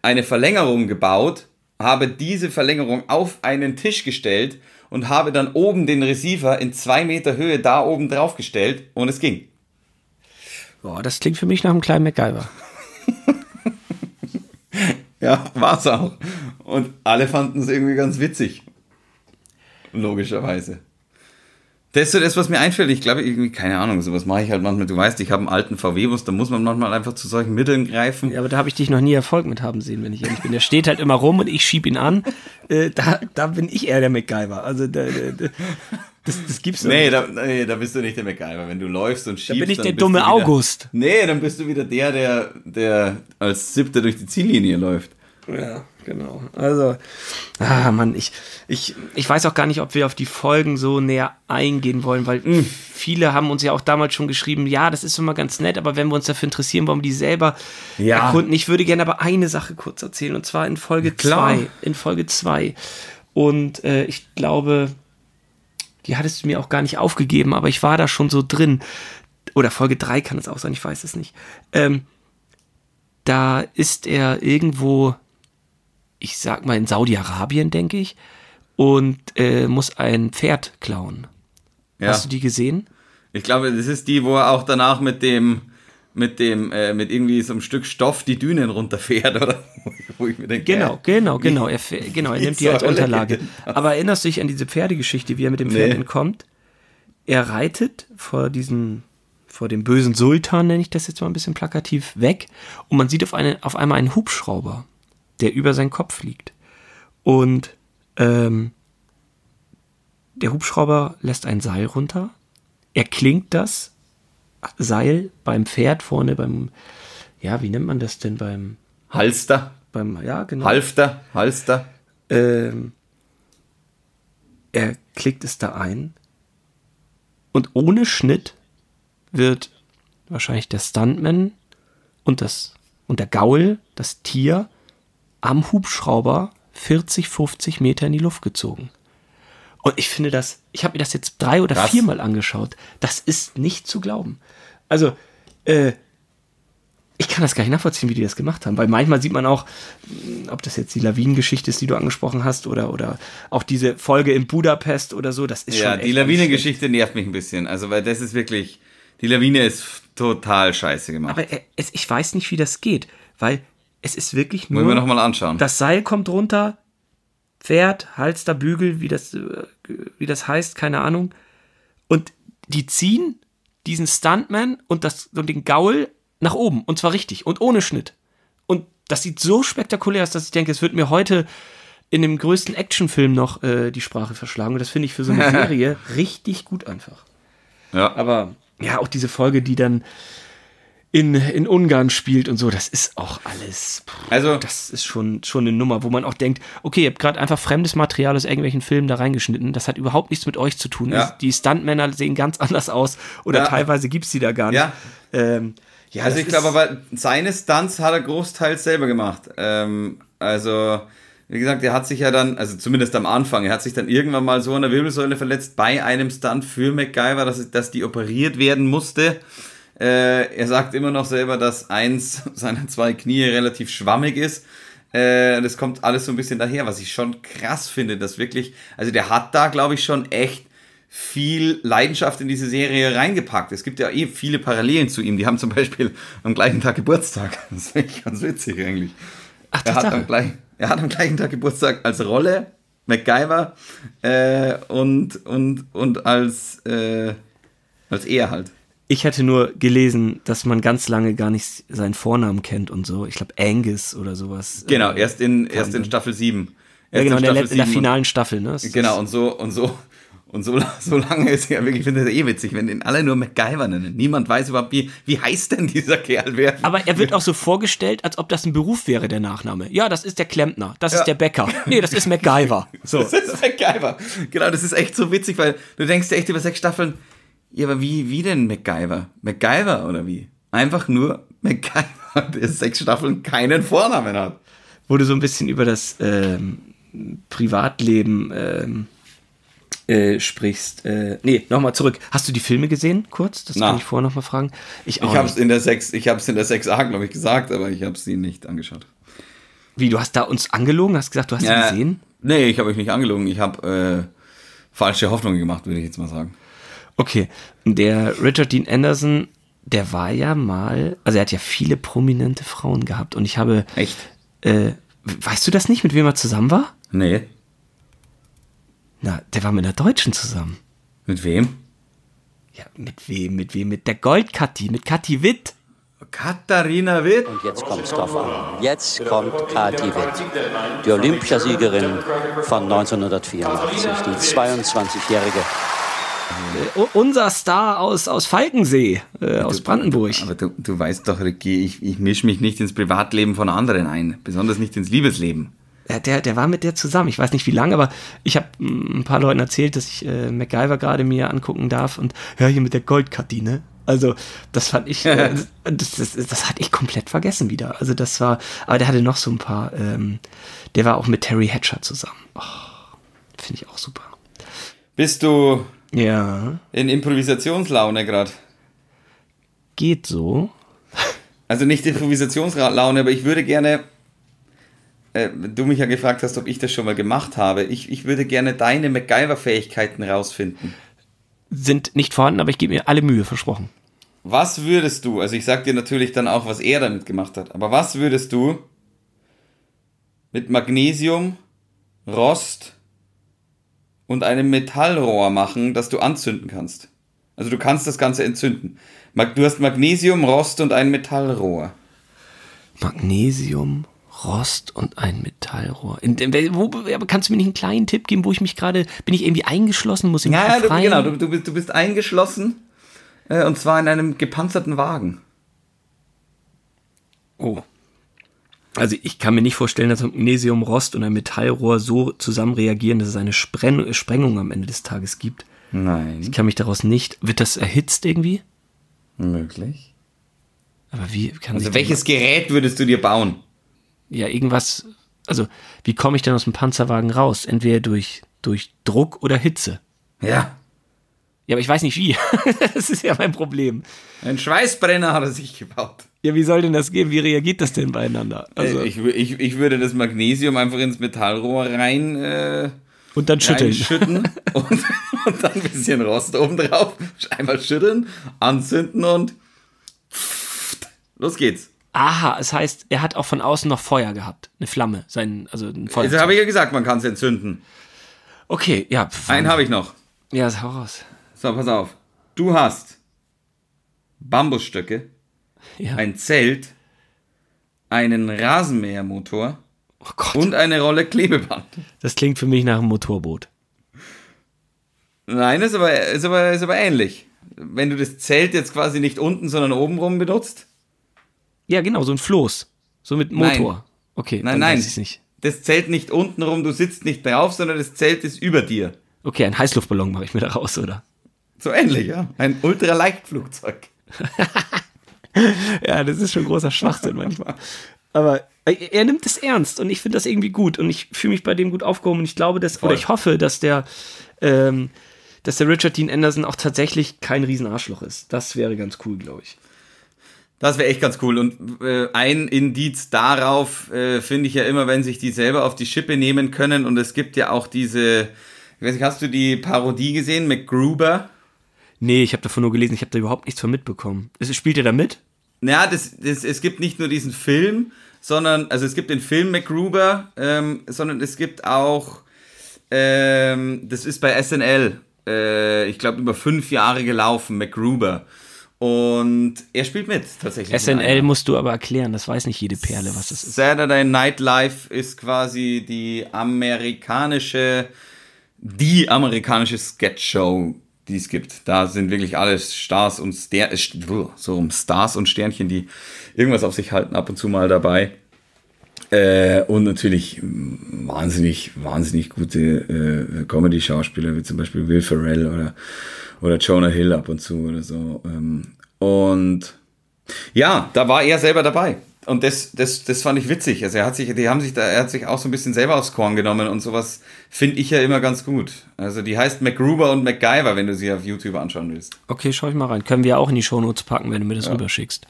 eine Verlängerung gebaut, habe diese Verlängerung auf einen Tisch gestellt und habe dann oben den Receiver in zwei Meter Höhe da oben drauf gestellt und es ging. Boah, das klingt für mich nach einem kleinen MacGyver. Ja, war's auch. Und alle fanden es irgendwie ganz witzig. Logischerweise. Das ist so das, was mir einfällt. Ich glaube, irgendwie, keine Ahnung, sowas mache ich halt manchmal. Du weißt, ich habe einen alten VW-Bus, da muss man manchmal einfach zu solchen Mitteln greifen. Ja, aber da habe ich dich noch nie Erfolg mit haben sehen, wenn ich ehrlich bin. Der steht halt immer rum und ich schieb ihn an. Äh, da, da bin ich eher der MacGyver. Also da, da, das, das gibt's doch Nee nicht. da, nee, da bist du nicht der MacGyver. Wenn du läufst und schiebst, bin ich dann der dumme wieder, August. Nee, dann bist du wieder der, der, der als Siebter durch die Ziellinie läuft. Ja, genau. Also, ah, Mann, ich, ich, ich weiß auch gar nicht, ob wir auf die Folgen so näher eingehen wollen, weil viele haben uns ja auch damals schon geschrieben, ja, das ist immer ganz nett, aber wenn wir uns dafür interessieren, wollen wir die selber Ja. erkunden. Ich würde gerne aber eine Sache kurz erzählen, und zwar in Folge Klar. 2. In Folge 2. Und äh, ich glaube, die hattest du mir auch gar nicht aufgegeben, aber ich war da schon so drin. Oder Folge 3 kann es auch sein, ich weiß es nicht. Ähm, da ist er irgendwo, ich sag mal in Saudi-Arabien, denke ich, und äh, muss ein Pferd klauen. Ja. Hast du die gesehen? Ich glaube, das ist die, wo er auch danach mit dem, mit dem, äh, mit irgendwie so einem Stück Stoff die Dünen runterfährt, oder? Wo ich mir denke, Genau, äh, genau, genau. Er, genau, er nimmt die als Unterlage. Aber erinnerst du dich an diese Pferdegeschichte, wie er mit dem Pferd Nee. entkommt? Er reitet vor diesem, vor dem bösen Sultan, nenne ich das jetzt mal ein bisschen plakativ, weg und man sieht auf, eine, auf einmal einen Hubschrauber, der über seinen Kopf liegt. Und ähm, der Hubschrauber lässt ein Seil runter. Er klingt das Seil beim Pferd vorne beim, ja, wie nennt man das denn beim, Halster, beim, ja, genau. Halfter, Halster. Ähm, er klickt es da ein und ohne Schnitt wird wahrscheinlich der Stuntman und das und der Gaul, das Tier, am Hubschrauber 40, 50 Meter in die Luft gezogen. Und ich finde das, ich habe mir das jetzt drei oder Krass. viermal angeschaut. Das ist nicht zu glauben. Also, äh, ich kann das gar nicht nachvollziehen, wie die das gemacht haben, weil manchmal sieht man auch, mh, ob das jetzt die Lawinengeschichte ist, die du angesprochen hast, oder, oder auch diese Folge in Budapest oder so, das ist Ja, schon die echt Lawinengeschichte nervt mich ein bisschen. Also, weil das ist wirklich, die Lawine ist total scheiße gemacht. Aber er, es, ich weiß nicht, wie das geht, weil es ist wirklich nur. Wollen wir nochmal anschauen. Das Seil kommt runter, Pferd, Halster, Bügel, wie das, äh, wie das heißt, keine Ahnung. Und die ziehen diesen Stuntman und, das, und den Gaul nach oben. Und zwar richtig und ohne Schnitt. Und das sieht so spektakulär aus, dass ich denke, es wird mir heute in dem größten Actionfilm noch äh, die Sprache verschlagen. Und das finde ich für so eine Serie richtig gut einfach. ja. Aber ja, auch diese Folge, die dann in, in Ungarn spielt und so, das ist auch alles. pff, Also- das ist schon, schon eine Nummer, wo man auch denkt, okay, ihr habt gerade einfach fremdes Material aus irgendwelchen Filmen da reingeschnitten. Das hat überhaupt nichts mit euch zu tun. Ja. Die Stuntmänner sehen ganz anders aus oder Ja. teilweise gibt es die da gar nicht. Ja. Ähm, ja, Also ich glaube aber, seine Stunts hat er großteils selber gemacht. Ähm, also, wie gesagt, er hat sich ja dann, also zumindest am Anfang, er hat sich dann irgendwann mal so an der Wirbelsäule verletzt bei einem Stunt für MacGyver, dass, dass die operiert werden musste. Äh, er sagt immer noch selber, dass eins seiner zwei Knie relativ schwammig ist. Äh, das kommt alles so ein bisschen daher, was ich schon krass finde, dass wirklich, also der hat da, glaube ich, schon echt viel Leidenschaft in diese Serie reingepackt. Es gibt ja eh viele Parallelen zu ihm. Die haben zum Beispiel am gleichen Tag Geburtstag. Das finde ich ganz witzig eigentlich. Ach, Er hat, am gleich, er hat am gleichen Tag Geburtstag als Rolle, MacGyver äh, und, und, und als, äh, als er halt. Ich hatte nur gelesen, dass man ganz lange gar nicht seinen Vornamen kennt und so. Ich glaube Angus oder sowas. Genau, Äh, erst in, erst in. Staffel 7. Ja, Erst genau, in der, in der 7 und- finalen Staffel, ne? Das Genau, und so, und so, und so, so lange ist er wirklich, ich finde das eh witzig, wenn den alle nur MacGyver nennen. Niemand weiß überhaupt, wie, wie heißt denn dieser Kerl? Wer, Aber er wird auch so vorgestellt, als ob das ein Beruf wäre, der Nachname. Ja, das ist der Klempner, das Ja. ist der Bäcker. Nee, das ist MacGyver. So. Das ist MacGyver. Genau, das ist echt so witzig, weil du denkst dir echt über sechs Staffeln, ja, aber wie, wie denn MacGyver? MacGyver oder wie? Einfach nur MacGyver, der sechs Staffeln keinen Vornamen hat. Wo du so ein bisschen über das ähm, Privatleben ähm, äh, sprichst. Äh, nee, nochmal zurück. Hast du die Filme gesehen, kurz? Das Na. kann ich vorher nochmal fragen. Ich Ich habe es in der 6, ich habe es in der 6a, glaube ich, gesagt, aber ich habe sie nicht angeschaut. Wie, du hast da uns angelogen? Hast gesagt, du hast sie Ja, gesehen? Nee, ich habe euch nicht angelogen. Ich habe äh, falsche Hoffnungen gemacht, würde ich jetzt mal sagen. Okay, der Richard Dean Anderson, der war ja mal, also er hat ja viele prominente Frauen gehabt und ich habe, Echt? äh, weißt du das nicht, mit wem er zusammen war? Nee. Na, der war mit einer Deutschen zusammen. Mit wem? Ja, mit wem, mit wem? Mit der Goldkathi, mit Kathi Witt. Katharina Witt. Und jetzt kommt es drauf an. Jetzt kommt Kathi Witt, die Olympiasiegerin von 1984, die 22-jährige. Äh, unser Star aus, aus Falkensee, äh, aus Brandenburg. Aber du, du weißt doch, Ricky, ich, ich mische mich nicht ins Privatleben von anderen ein. Besonders nicht ins Liebesleben. Ja, der, der war mit der zusammen. Ich weiß nicht wie lange, aber ich habe ein paar Leuten erzählt, dass ich äh, MacGyver gerade mir angucken darf und hör hier mit der Goldkathi, ne? Also, das fand ich, äh, das, das, das hatte ich komplett vergessen wieder. Also, das war, aber der hatte noch so ein paar, ähm, der war auch mit Terry Hatcher zusammen. Oh, Finde ich auch super. Bist du Ja, in Improvisationslaune gerade? geht so. Also nicht Improvisationslaune, aber ich würde gerne, äh, du mich ja gefragt hast, ob ich das schon mal gemacht habe, ich, ich würde gerne deine MacGyver-Fähigkeiten rausfinden. Sind nicht vorhanden, aber ich gebe mir alle Mühe, versprochen. Was würdest du, also ich sag dir natürlich dann auch, was er damit gemacht hat, aber was würdest du mit Magnesium, Rost und einem Metallrohr machen, das du anzünden kannst? Also du kannst das Ganze entzünden. Du hast Magnesium, Rost und ein Metallrohr. Magnesium, Rost und ein Metallrohr. In, in, wo, aber kannst du mir nicht einen kleinen Tipp geben, wo ich mich gerade, bin ich irgendwie eingeschlossen, muss ich mich Ja, du, befreien? genau, du, du, bist, du bist eingeschlossen äh, und zwar in einem gepanzerten Wagen. Oh. Also ich kann mir nicht vorstellen, dass Magnesium, Rost und ein Metallrohr so zusammen reagieren, dass es eine Spren Sprengung am Ende des Tages gibt. Ich Nein. kann mich daraus nicht. Wird das erhitzt irgendwie? Möglich. Aber wie kann Also welches Gerät würdest du dir bauen? ja irgendwas? Also wie komme ich denn aus dem Panzerwagen raus? Entweder durch durch Druck oder Hitze. Ja. Ja, aber ich weiß nicht wie. das ist ja mein Problem. Ein Schweißbrenner hat er sich gebaut. Ja, wie soll denn das gehen? Wie reagiert das denn beieinander? Also, Äh, ich, wü- ich, ich würde das Magnesium einfach ins Metallrohr rein äh, und dann schütteln. reinschütten und, und dann ein bisschen Rost oben drauf. Einmal schütteln, anzünden und Los geht's. Aha, es heißt, er hat auch von außen noch Feuer gehabt. Eine Flamme. Sein, also ein Feuer. Jetzt habe ich ja gesagt, man kann es entzünden. Okay, ja. pf- Einen habe ich noch. Ja, hau raus. So, pass auf. Du hast Bambusstöcke, Ja. ein Zelt, einen Rasenmähermotor oh und eine Rolle Klebeband. das klingt für mich nach einem Motorboot. Nein, ist aber, ist aber, ist aber ähnlich. Wenn du das Zelt jetzt quasi nicht unten, sondern oben rum benutzt. Ja, genau, so ein Floß. So mit Motor. Nein. Okay, Nein, nein. weiß nicht. Das Zelt nicht unten rum, du sitzt nicht drauf, sondern das Zelt ist über dir. Okay, ein Heißluftballon mache ich mir da raus, oder? So ähnlich, ja. Ein Ultraleichtflugzeug. Ja, das ist schon großer Schwachsinn manchmal. Aber er er nimmt es ernst und ich finde das irgendwie gut und ich fühle mich bei dem gut aufgehoben und ich glaube, dass, oder ich hoffe, dass der, ähm, dass der Richard Dean Anderson auch tatsächlich kein Riesenarschloch ist. Das wäre ganz cool, glaube ich. Das wäre echt ganz cool. Und äh, ein Indiz darauf äh, finde ich ja immer, wenn sich die selber auf die Schippe nehmen können. Und es gibt ja auch diese, ich weiß nicht, hast du die Parodie gesehen, MacGruber? Nee, ich habe davon nur gelesen, ich habe da überhaupt nichts von mitbekommen. Spielt er da mit? Ja, das, das, es gibt nicht nur diesen Film, sondern, also es gibt den Film MacGruber, ähm, sondern es gibt auch, ähm, das ist bei SNL, äh, ich glaube, über fünf Jahre gelaufen, MacGruber. Und er spielt mit, tatsächlich. SNL musst du aber erklären, das weiß nicht jede Perle, was das ist. Saturday Night Live ist quasi die amerikanische, die amerikanische Sketchshow, die es gibt. Da sind wirklich alle Stars und Ster äh, so Stars und Sternchen, die irgendwas auf sich halten, ab und zu mal dabei. Äh, und natürlich wahnsinnig, wahnsinnig gute äh, Comedy-Schauspieler, wie zum Beispiel Will Ferrell oder, oder Jonah Hill ab und zu oder so. Ähm, und ja, da war er selber dabei. Und das, das, das fand ich witzig. Also er hat sich, die haben sich da, er hat sich auch so ein bisschen selber aufs Korn genommen und sowas finde ich ja immer ganz gut. Also die heißt MacGruber und MacGyver, wenn du sie auf YouTube anschauen willst. Okay, schau ich mal rein. Können wir ja auch in die Shownotes packen, wenn du mir das rüberschickst.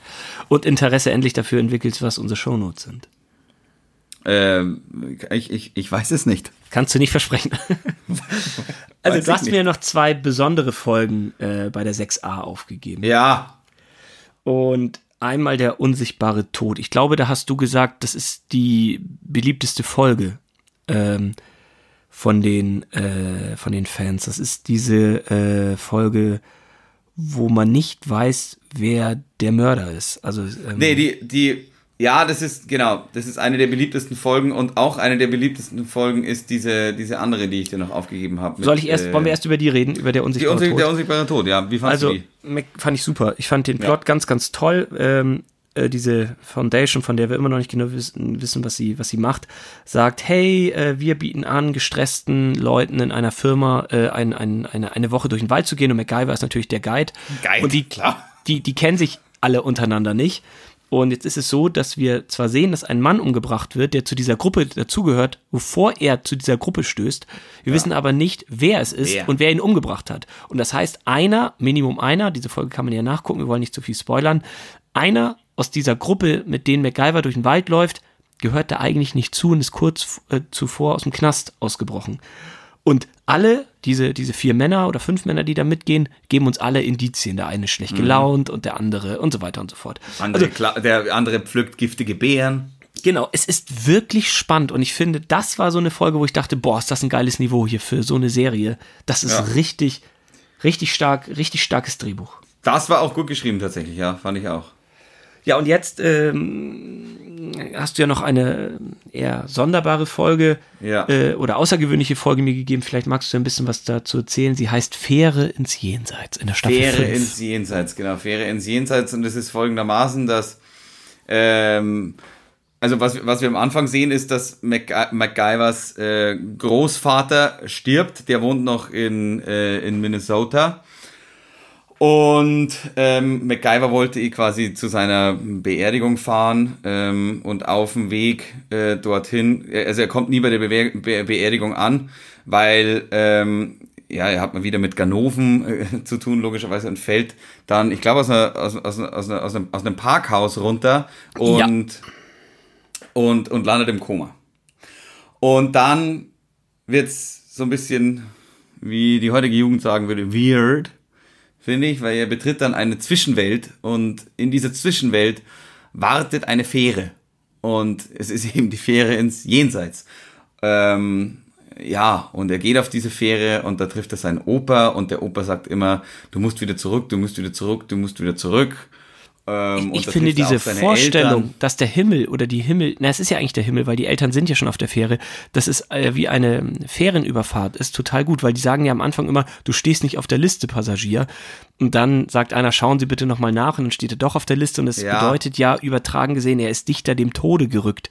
Und Interesse endlich dafür entwickelst, was unsere Shownotes sind. Ähm, ich, ich, ich weiß es nicht. Kannst du nicht versprechen. also Weiß du hast mir noch zwei besondere Folgen äh, bei der 6a aufgegeben. Ja, Und einmal der unsichtbare Tod. Ich glaube, da hast du gesagt, das ist die beliebteste Folge ähm, von, den, äh, von den Fans. Das ist diese äh, Folge, wo man nicht weiß, wer der Mörder ist. Also, ähm, nee, die, die, ja, das ist, genau, das ist eine der beliebtesten Folgen und auch eine der beliebtesten Folgen ist diese, diese andere, die ich dir noch aufgegeben habe. soll ich erst, äh, wollen wir erst über die reden, über der die unsichtbare Unsicht, Tod? Der unsichtbare Tod, ja. Wie fandest Also, du die? Fand ich super. Ich fand den Plot ganz, ganz toll. Ähm, äh, diese Foundation, von der wir immer noch nicht genau wissen, wissen was, sie, was sie macht, sagt, hey, äh, wir bieten an, gestressten Leuten in einer Firma äh, ein, ein, eine, eine Woche durch den Wald zu gehen und MacGyver ist natürlich der Guide. Guide, und die, klar. Die, die kennen sich alle untereinander nicht. Und jetzt ist es so, dass wir zwar sehen, dass ein Mann umgebracht wird, der zu dieser Gruppe dazugehört, bevor er zu dieser Gruppe stößt. Wir wissen aber nicht, wer es ist Wer? und wer ihn umgebracht hat. Und das heißt, einer, Minimum einer, diese Folge kann man ja nachgucken, wir wollen nicht zu viel spoilern, einer aus dieser Gruppe, mit denen MacGyver durch den Wald läuft, gehört da eigentlich nicht zu und ist kurz äh, zuvor aus dem Knast ausgebrochen. Und alle, diese, diese vier Männer oder fünf Männer, die da mitgehen, geben uns alle Indizien. Der eine ist schlecht gelaunt und der andere und so weiter und so fort. Andere, kla- der andere pflückt giftige Beeren. Genau, es ist wirklich spannend und ich finde, das war so eine Folge, wo ich dachte, boah, ist das ein geiles Niveau hier für so eine Serie. Das ist Ja. richtig, richtig stark, richtig starkes Drehbuch. Das war auch gut geschrieben tatsächlich, ja, fand ich auch. Ja, und jetzt ähm, hast du ja noch eine eher sonderbare Folge Ja. äh, oder außergewöhnliche Folge mir gegeben. Vielleicht magst du ein bisschen was dazu erzählen. Sie heißt Fähre ins Jenseits in der Staffel Fähre 5. ins Jenseits, genau, Fähre ins Jenseits und es ist folgendermaßen, dass ähm, also was, was wir am Anfang sehen, ist, dass Mac MacGyvers äh, Großvater stirbt, der wohnt noch in, äh, in Minnesota. Und ähm, MacGyver wollte eh quasi zu seiner Beerdigung fahren ähm, und auf dem Weg äh, dorthin, also er kommt nie bei der Bewe Be Beerdigung an, weil ähm, ja, er hat mal wieder mit Ganoven äh, zu tun, logischerweise, und fällt dann, ich glaube, aus, einer, aus, aus, aus, einer, aus, einem, aus einem Parkhaus runter und, und, und landet im Koma. Und dann wird's so ein bisschen, wie die heutige Jugend sagen würde, weird, finde ich, weil er betritt dann eine Zwischenwelt und in dieser Zwischenwelt wartet eine Fähre. Und es ist eben die Fähre ins Jenseits. Ähm, ja, und er geht auf diese Fähre und da trifft er seinen Opa und der Opa sagt immer, du musst wieder zurück, du musst wieder zurück, du musst wieder zurück. Ähm, Ich finde diese Vorstellung, Eltern. dass der Himmel oder die Himmel, na, es ist ja eigentlich der Himmel, weil die Eltern sind ja schon auf der Fähre, das ist äh, wie eine Fährenüberfahrt, ist total gut, weil die sagen ja am Anfang immer, du stehst nicht auf der Liste, Passagier. Und dann sagt einer, schauen Sie bitte nochmal nach und dann steht er doch auf der Liste und das Ja. bedeutet ja, übertragen gesehen, er ist dichter dem Tode gerückt.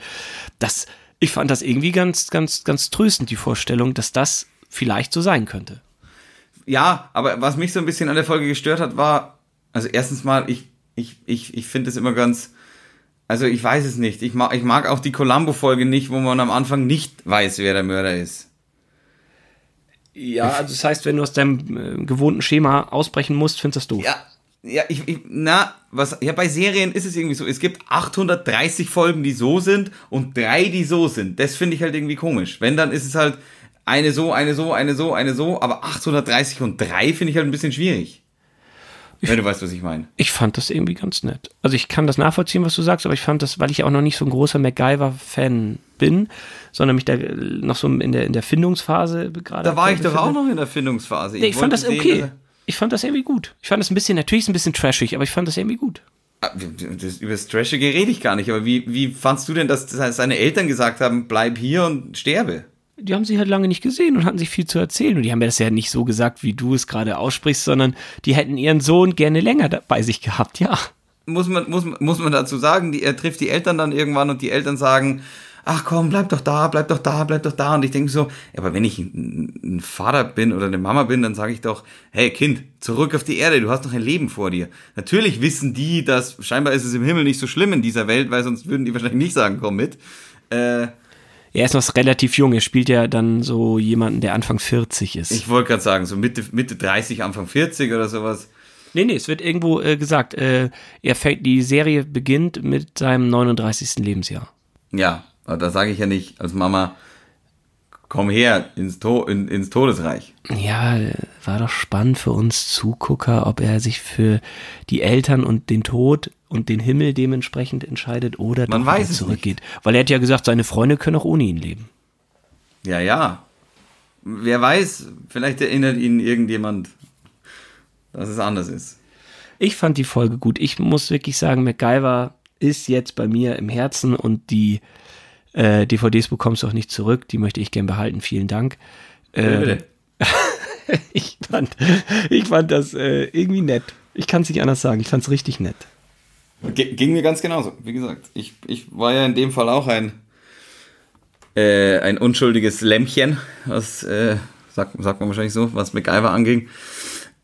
Das, ich fand das irgendwie ganz, ganz, ganz tröstend, die Vorstellung, dass das vielleicht so sein könnte. Ja, aber was mich so ein bisschen an der Folge gestört hat, war, also erstens mal, ich, ich, ich, ich finde es immer ganz, also ich weiß es nicht. Ich mag, ich mag auch die Columbo-Folge nicht, wo man am Anfang nicht weiß, wer der Mörder ist. Ja, also das heißt, wenn du aus deinem äh, gewohnten Schema ausbrechen musst, findest du. Ja, ja, ich, ich, na, was, ja, bei Serien ist es irgendwie so, es gibt 830 Folgen, die so sind und drei, die so sind. Das finde ich halt irgendwie komisch. Wenn, dann ist es halt eine so, eine so, eine so, eine so, aber 830 und drei finde ich halt ein bisschen schwierig. Wenn du weißt, was ich meine. Ich fand das irgendwie ganz nett. Also ich kann das nachvollziehen, was du sagst, aber ich fand das, weil ich auch noch nicht so ein großer MacGyver-Fan bin, sondern mich da äh, noch so in der, in der Findungsphase gerade. Da war ich doch auch noch in der Findungsphase. Nee, ich fand das okay. sehen, ich fand das irgendwie gut. Ich fand das ein bisschen, natürlich ist es ein bisschen trashig, aber ich fand das irgendwie gut. Ah, das, über das Trashige rede ich gar nicht, aber wie, wie fandst du denn, dass seine Eltern gesagt haben, bleib hier und sterbe? Die haben sie halt lange nicht gesehen und hatten sich viel zu erzählen. Und die haben mir das ja nicht so gesagt, wie du es gerade aussprichst, sondern die hätten ihren Sohn gerne länger bei sich gehabt, ja. muss man, muss, muss man dazu sagen, die, er trifft die Eltern dann irgendwann und die Eltern sagen, ach komm, bleib doch da, bleib doch da, bleib doch da. Und ich denke so, ja, aber wenn ich ein, ein Vater bin oder eine Mama bin, dann sage ich doch, hey Kind, zurück auf die Erde, du hast noch ein Leben vor dir. Natürlich wissen die, dass scheinbar ist es im Himmel nicht so schlimm in dieser Welt, weil sonst würden die wahrscheinlich nicht sagen, komm mit. Äh, Er ist noch relativ jung. Er spielt ja dann so jemanden, der Anfang 40 ist. ich wollte gerade sagen, so Mitte, Mitte 30, Anfang 40 oder sowas. Nee, nee, es wird irgendwo äh, gesagt, äh, er fängt, die Serie beginnt mit seinem 39. Lebensjahr. Ja, da sage ich ja nicht als Mama, komm her ins, to in, ins Todesreich. Ja, war doch spannend für uns Zugucker, ob er sich für die Eltern und den Tod und den Himmel dementsprechend entscheidet oder Man weiß es zurückgeht. Weil er hat ja gesagt, seine Freunde können auch ohne ihn leben. Ja, ja. Wer weiß, vielleicht erinnert ihn irgendjemand, dass es anders ist. Ich fand die Folge gut. Ich muss wirklich sagen, MacGyver ist jetzt bei mir im Herzen und die äh, DVDs bekommst du auch nicht zurück. Die möchte ich gern behalten. Vielen Dank. Äh, Bitte. ich, fand, ich fand das äh, irgendwie nett. Ich kann es nicht anders sagen. Ich fand es richtig nett. G ging mir ganz genauso. Wie gesagt, ich, ich war ja in dem Fall auch ein, äh, ein unschuldiges Lämmchen, was, äh, sagt, sagt man wahrscheinlich so, was MacGyver anging.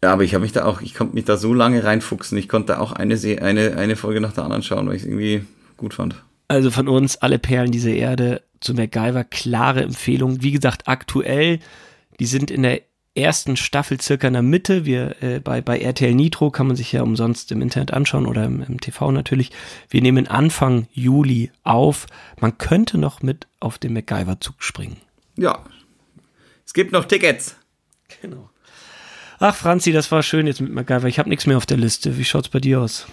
Ja, aber ich habe mich da auch, ich konnte mich da so lange reinfuchsen. Ich konnte auch eine, eine, eine Folge nach der anderen schauen, weil ich es irgendwie gut fand. Also von uns alle Perlen dieser Erde zu MacGyver, klare Empfehlung. Wie gesagt, aktuell, die sind in der ersten Staffel circa in der Mitte. Wir äh, bei, bei RTL Nitro kann man sich ja umsonst im Internet anschauen oder im, im TV natürlich. Wir nehmen Anfang Juli auf. Man könnte noch mit auf den MacGyver-Zug springen. Ja. Es gibt noch Tickets. Genau. Ach, Franzi, das war schön jetzt mit MacGyver. Ich habe nichts mehr auf der Liste. Wie schaut's bei dir aus?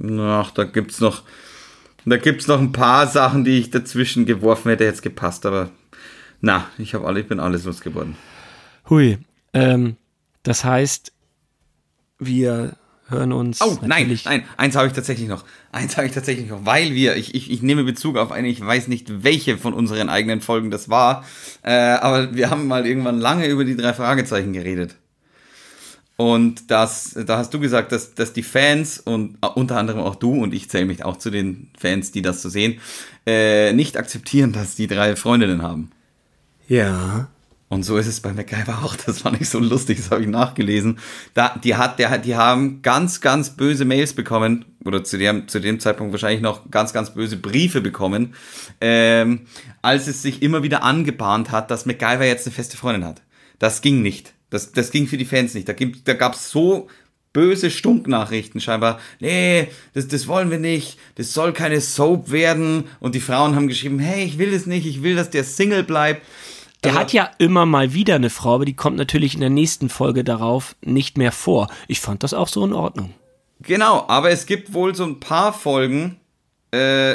Ach, da gibt's noch, da gibt's noch ein paar Sachen, die ich dazwischen geworfen hätte, jetzt gepasst, aber na, ich habe alle, ich bin alles losgeworden. Hui. Ähm, das heißt, wir hören uns. Oh, nein, nein, eins habe ich tatsächlich noch. Eins habe ich tatsächlich noch, weil wir, ich, ich, ich nehme Bezug auf eine, ich weiß nicht, welche von unseren eigenen Folgen das war, äh, aber wir haben mal irgendwann lange über die drei Fragezeichen geredet. Und das, da hast du gesagt, dass, dass die Fans und äh, unter anderem auch du und ich zähle mich auch zu den Fans, die das so sehen, äh, nicht akzeptieren, dass die drei Freundinnen haben. Ja. Und so ist es bei MacGyver auch. Das fand ich so lustig, das habe ich nachgelesen. Da, die, hat, der, hat- die haben ganz, ganz böse Mails bekommen, oder zu dem, zu dem Zeitpunkt wahrscheinlich noch ganz, ganz böse Briefe bekommen, ähm, als es sich immer wieder angebahnt hat, dass MacGyver jetzt eine feste Freundin hat. Das ging nicht. Das, das ging für die Fans nicht. Da, da gab es so böse Stunknachrichten scheinbar. Nee, das, das wollen wir nicht. Das soll keine Soap werden. Und die Frauen haben geschrieben, hey, ich will das nicht. Ich will, dass der Single bleibt. Der Also- hat ja immer mal wieder eine Frau, aber die kommt natürlich in der nächsten Folge darauf nicht mehr vor. Ich fand das auch so in Ordnung. Genau, aber es gibt wohl so ein paar Folgen, äh,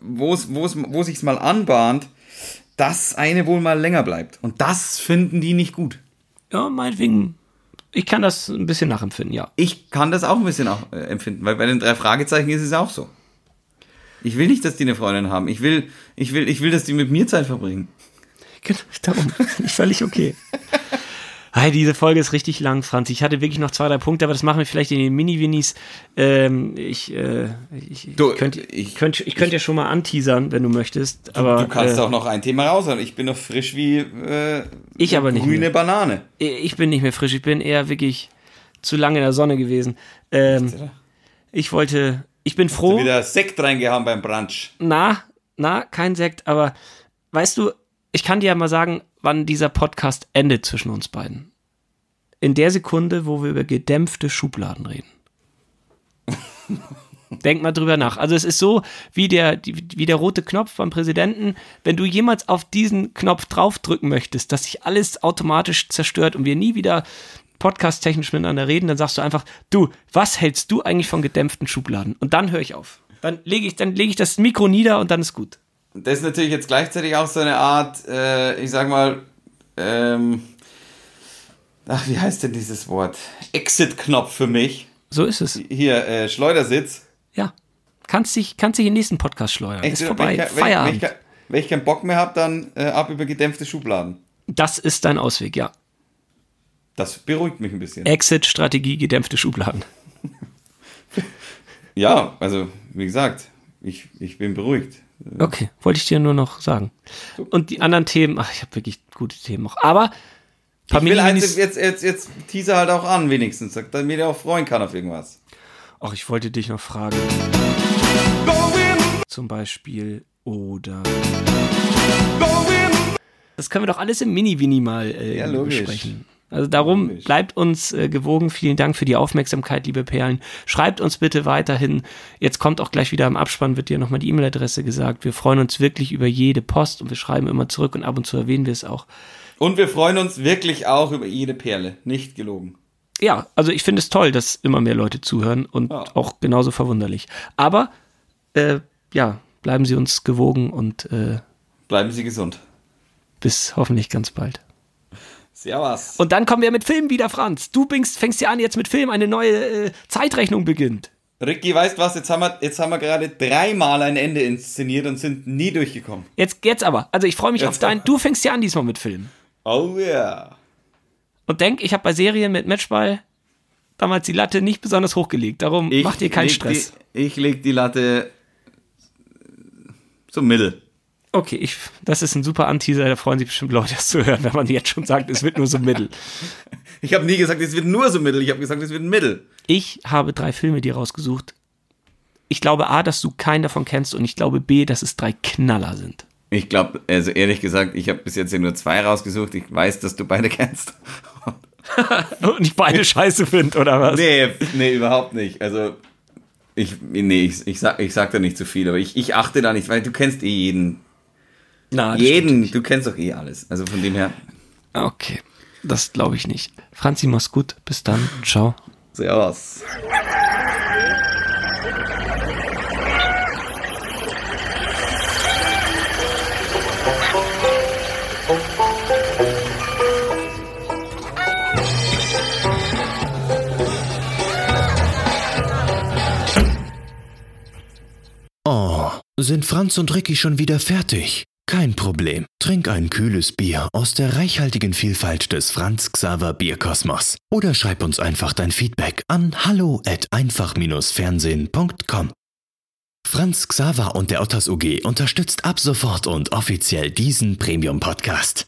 wo es, wo es, wo sich's mal anbahnt, dass eine wohl mal länger bleibt. Und das finden die nicht gut. Ja, meinetwegen. Ich kann das ein bisschen nachempfinden, ja. Ich kann das auch ein bisschen auch, äh, empfinden, weil bei den drei Fragezeichen ist es auch so. Ich will nicht, dass die eine Freundin haben. Ich will, ich will, ich will, dass die mit mir Zeit verbringen. Genau, darum. Völlig okay. Hey, diese Folge ist richtig lang, Franz. Ich hatte wirklich noch zwei, drei Punkte, aber das machen wir vielleicht in den Mini-Winis. Ähm, ich, äh, ich, Du, ich könnte ich- könnt, ich könnt ja schon mal anteasern, wenn du möchtest. Aber, du kannst äh, auch noch ein Thema raushauen. Ich bin noch frisch wie äh, Ich aber nicht grüne mehr. Banane. Ich bin nicht mehr frisch, ich bin eher wirklich zu lange in der Sonne gewesen. Ähm, ich wollte, ich bin froh. Wieder Sekt reingehauen beim Brunch. Na, na, kein Sekt, aber weißt du, ich kann dir ja mal sagen, wann dieser Podcast endet zwischen uns beiden. In der Sekunde, wo wir über gedämpfte Schubladen reden. Denk mal drüber nach. Also es ist so wie der, wie der rote Knopf beim Präsidenten. Wenn du jemals auf diesen Knopf draufdrücken möchtest, dass sich alles automatisch zerstört und wir nie wieder podcast-technisch miteinander reden, dann sagst du einfach, du, was hältst du eigentlich von gedämpften Schubladen? Und dann höre ich auf. Dann lege ich, dann lege ich das Mikro nieder und dann ist gut. Das ist natürlich jetzt gleichzeitig auch so eine Art, äh, ich sag mal, ähm, ach, wie heißt denn dieses Wort? Exit-Knopf für mich. So ist es. Hier, äh, Schleudersitz. Ja. Kannst dich, kannst dich in den nächsten Podcast schleudern. Ist Exit- vorbei. Wenn ich, wenn, wenn, Feierabend. ich, wenn ich keinen Bock mehr habe, dann äh, ab über gedämpfte Schubladen. das ist dein Ausweg, ja. Das beruhigt mich ein bisschen. Exit-Strategie, gedämpfte Schubladen. Ja, also, wie gesagt, ich, ich bin beruhigt. Okay, wollte ich dir nur noch sagen. Und die anderen Themen, ach, ich habe wirklich gute Themen noch. Aber Ich will Familien. eins, jetzt, jetzt, jetzt teaser halt auch an, wenigstens, damit er auch freuen kann auf irgendwas. Ach, ich wollte dich noch fragen. Zum Beispiel oder. Das können wir doch alles im Mini-Wini mal äh, Ja, logisch. besprechen. Also darum bleibt uns äh, gewogen. Vielen Dank für die Aufmerksamkeit, liebe Perlen. Schreibt uns bitte weiterhin. Jetzt kommt auch gleich wieder im Abspann, wird dir nochmal die E-Mail-Adresse gesagt. Wir freuen uns wirklich über jede Post und wir schreiben immer zurück und ab und zu erwähnen wir es auch. Und wir freuen uns wirklich auch über jede Perle. Nicht gelogen. Ja, also ich finde es toll, dass immer mehr Leute zuhören und Ja. auch genauso verwunderlich. Aber äh, ja, bleiben Sie uns gewogen und äh, Bleiben Sie gesund. bis hoffentlich ganz bald. Servus. Und dann kommen wir mit Film wieder, Franz. Du fängst, fängst ja an, jetzt mit Film eine neue äh, Zeitrechnung beginnt. Ricky, weißt was? Jetzt haben wir, jetzt haben wir gerade dreimal ein Ende inszeniert und sind nie durchgekommen. Jetzt, jetzt aber. Also ich freue mich Jetzt auf dein. aber. Du fängst ja an diesmal mit Film. Oh ja. Und denk, ich habe bei Serien mit Matchball damals die Latte nicht besonders hochgelegt. Darum Ich macht dir keinen Stress. Die, ich leg die Latte zum Mittel. Okay, ich, das ist ein super Anteaser. Da freuen sich bestimmt Leute, das zu hören, wenn man jetzt schon sagt, es wird nur so mittel. Ich habe nie gesagt, es wird nur so Mittel. Ich habe gesagt, es wird ein Mittel. Ich habe drei Filme dir rausgesucht. Ich glaube A, dass du keinen davon kennst und ich glaube B, dass es drei Knaller sind. Ich glaube, also ehrlich gesagt, ich habe bis jetzt ja nur zwei rausgesucht. Ich weiß, dass du beide kennst. Und ich beide scheiße finde, oder was? nee, nee, überhaupt nicht. Also, ich, nee, ich, ich, sag, ich sag da nicht zu viel, aber ich, ich achte da nicht, weil du kennst eh jeden. Na, jeden, nicht. du kennst doch eh alles. Also von dem her, Okay, das glaube ich nicht. Franzi, mach's gut. Bis dann. Ciao. servus. Oh, sind Franz und Ricky schon wieder fertig? Kein Problem. Trink ein kühles Bier aus der reichhaltigen Vielfalt des Franz Xaver Bierkosmos. Oder schreib uns einfach dein Feedback an hallo at einfach-fernsehen.com. Franz Xaver und der Otters UG unterstützt ab sofort und offiziell diesen Premium-Podcast.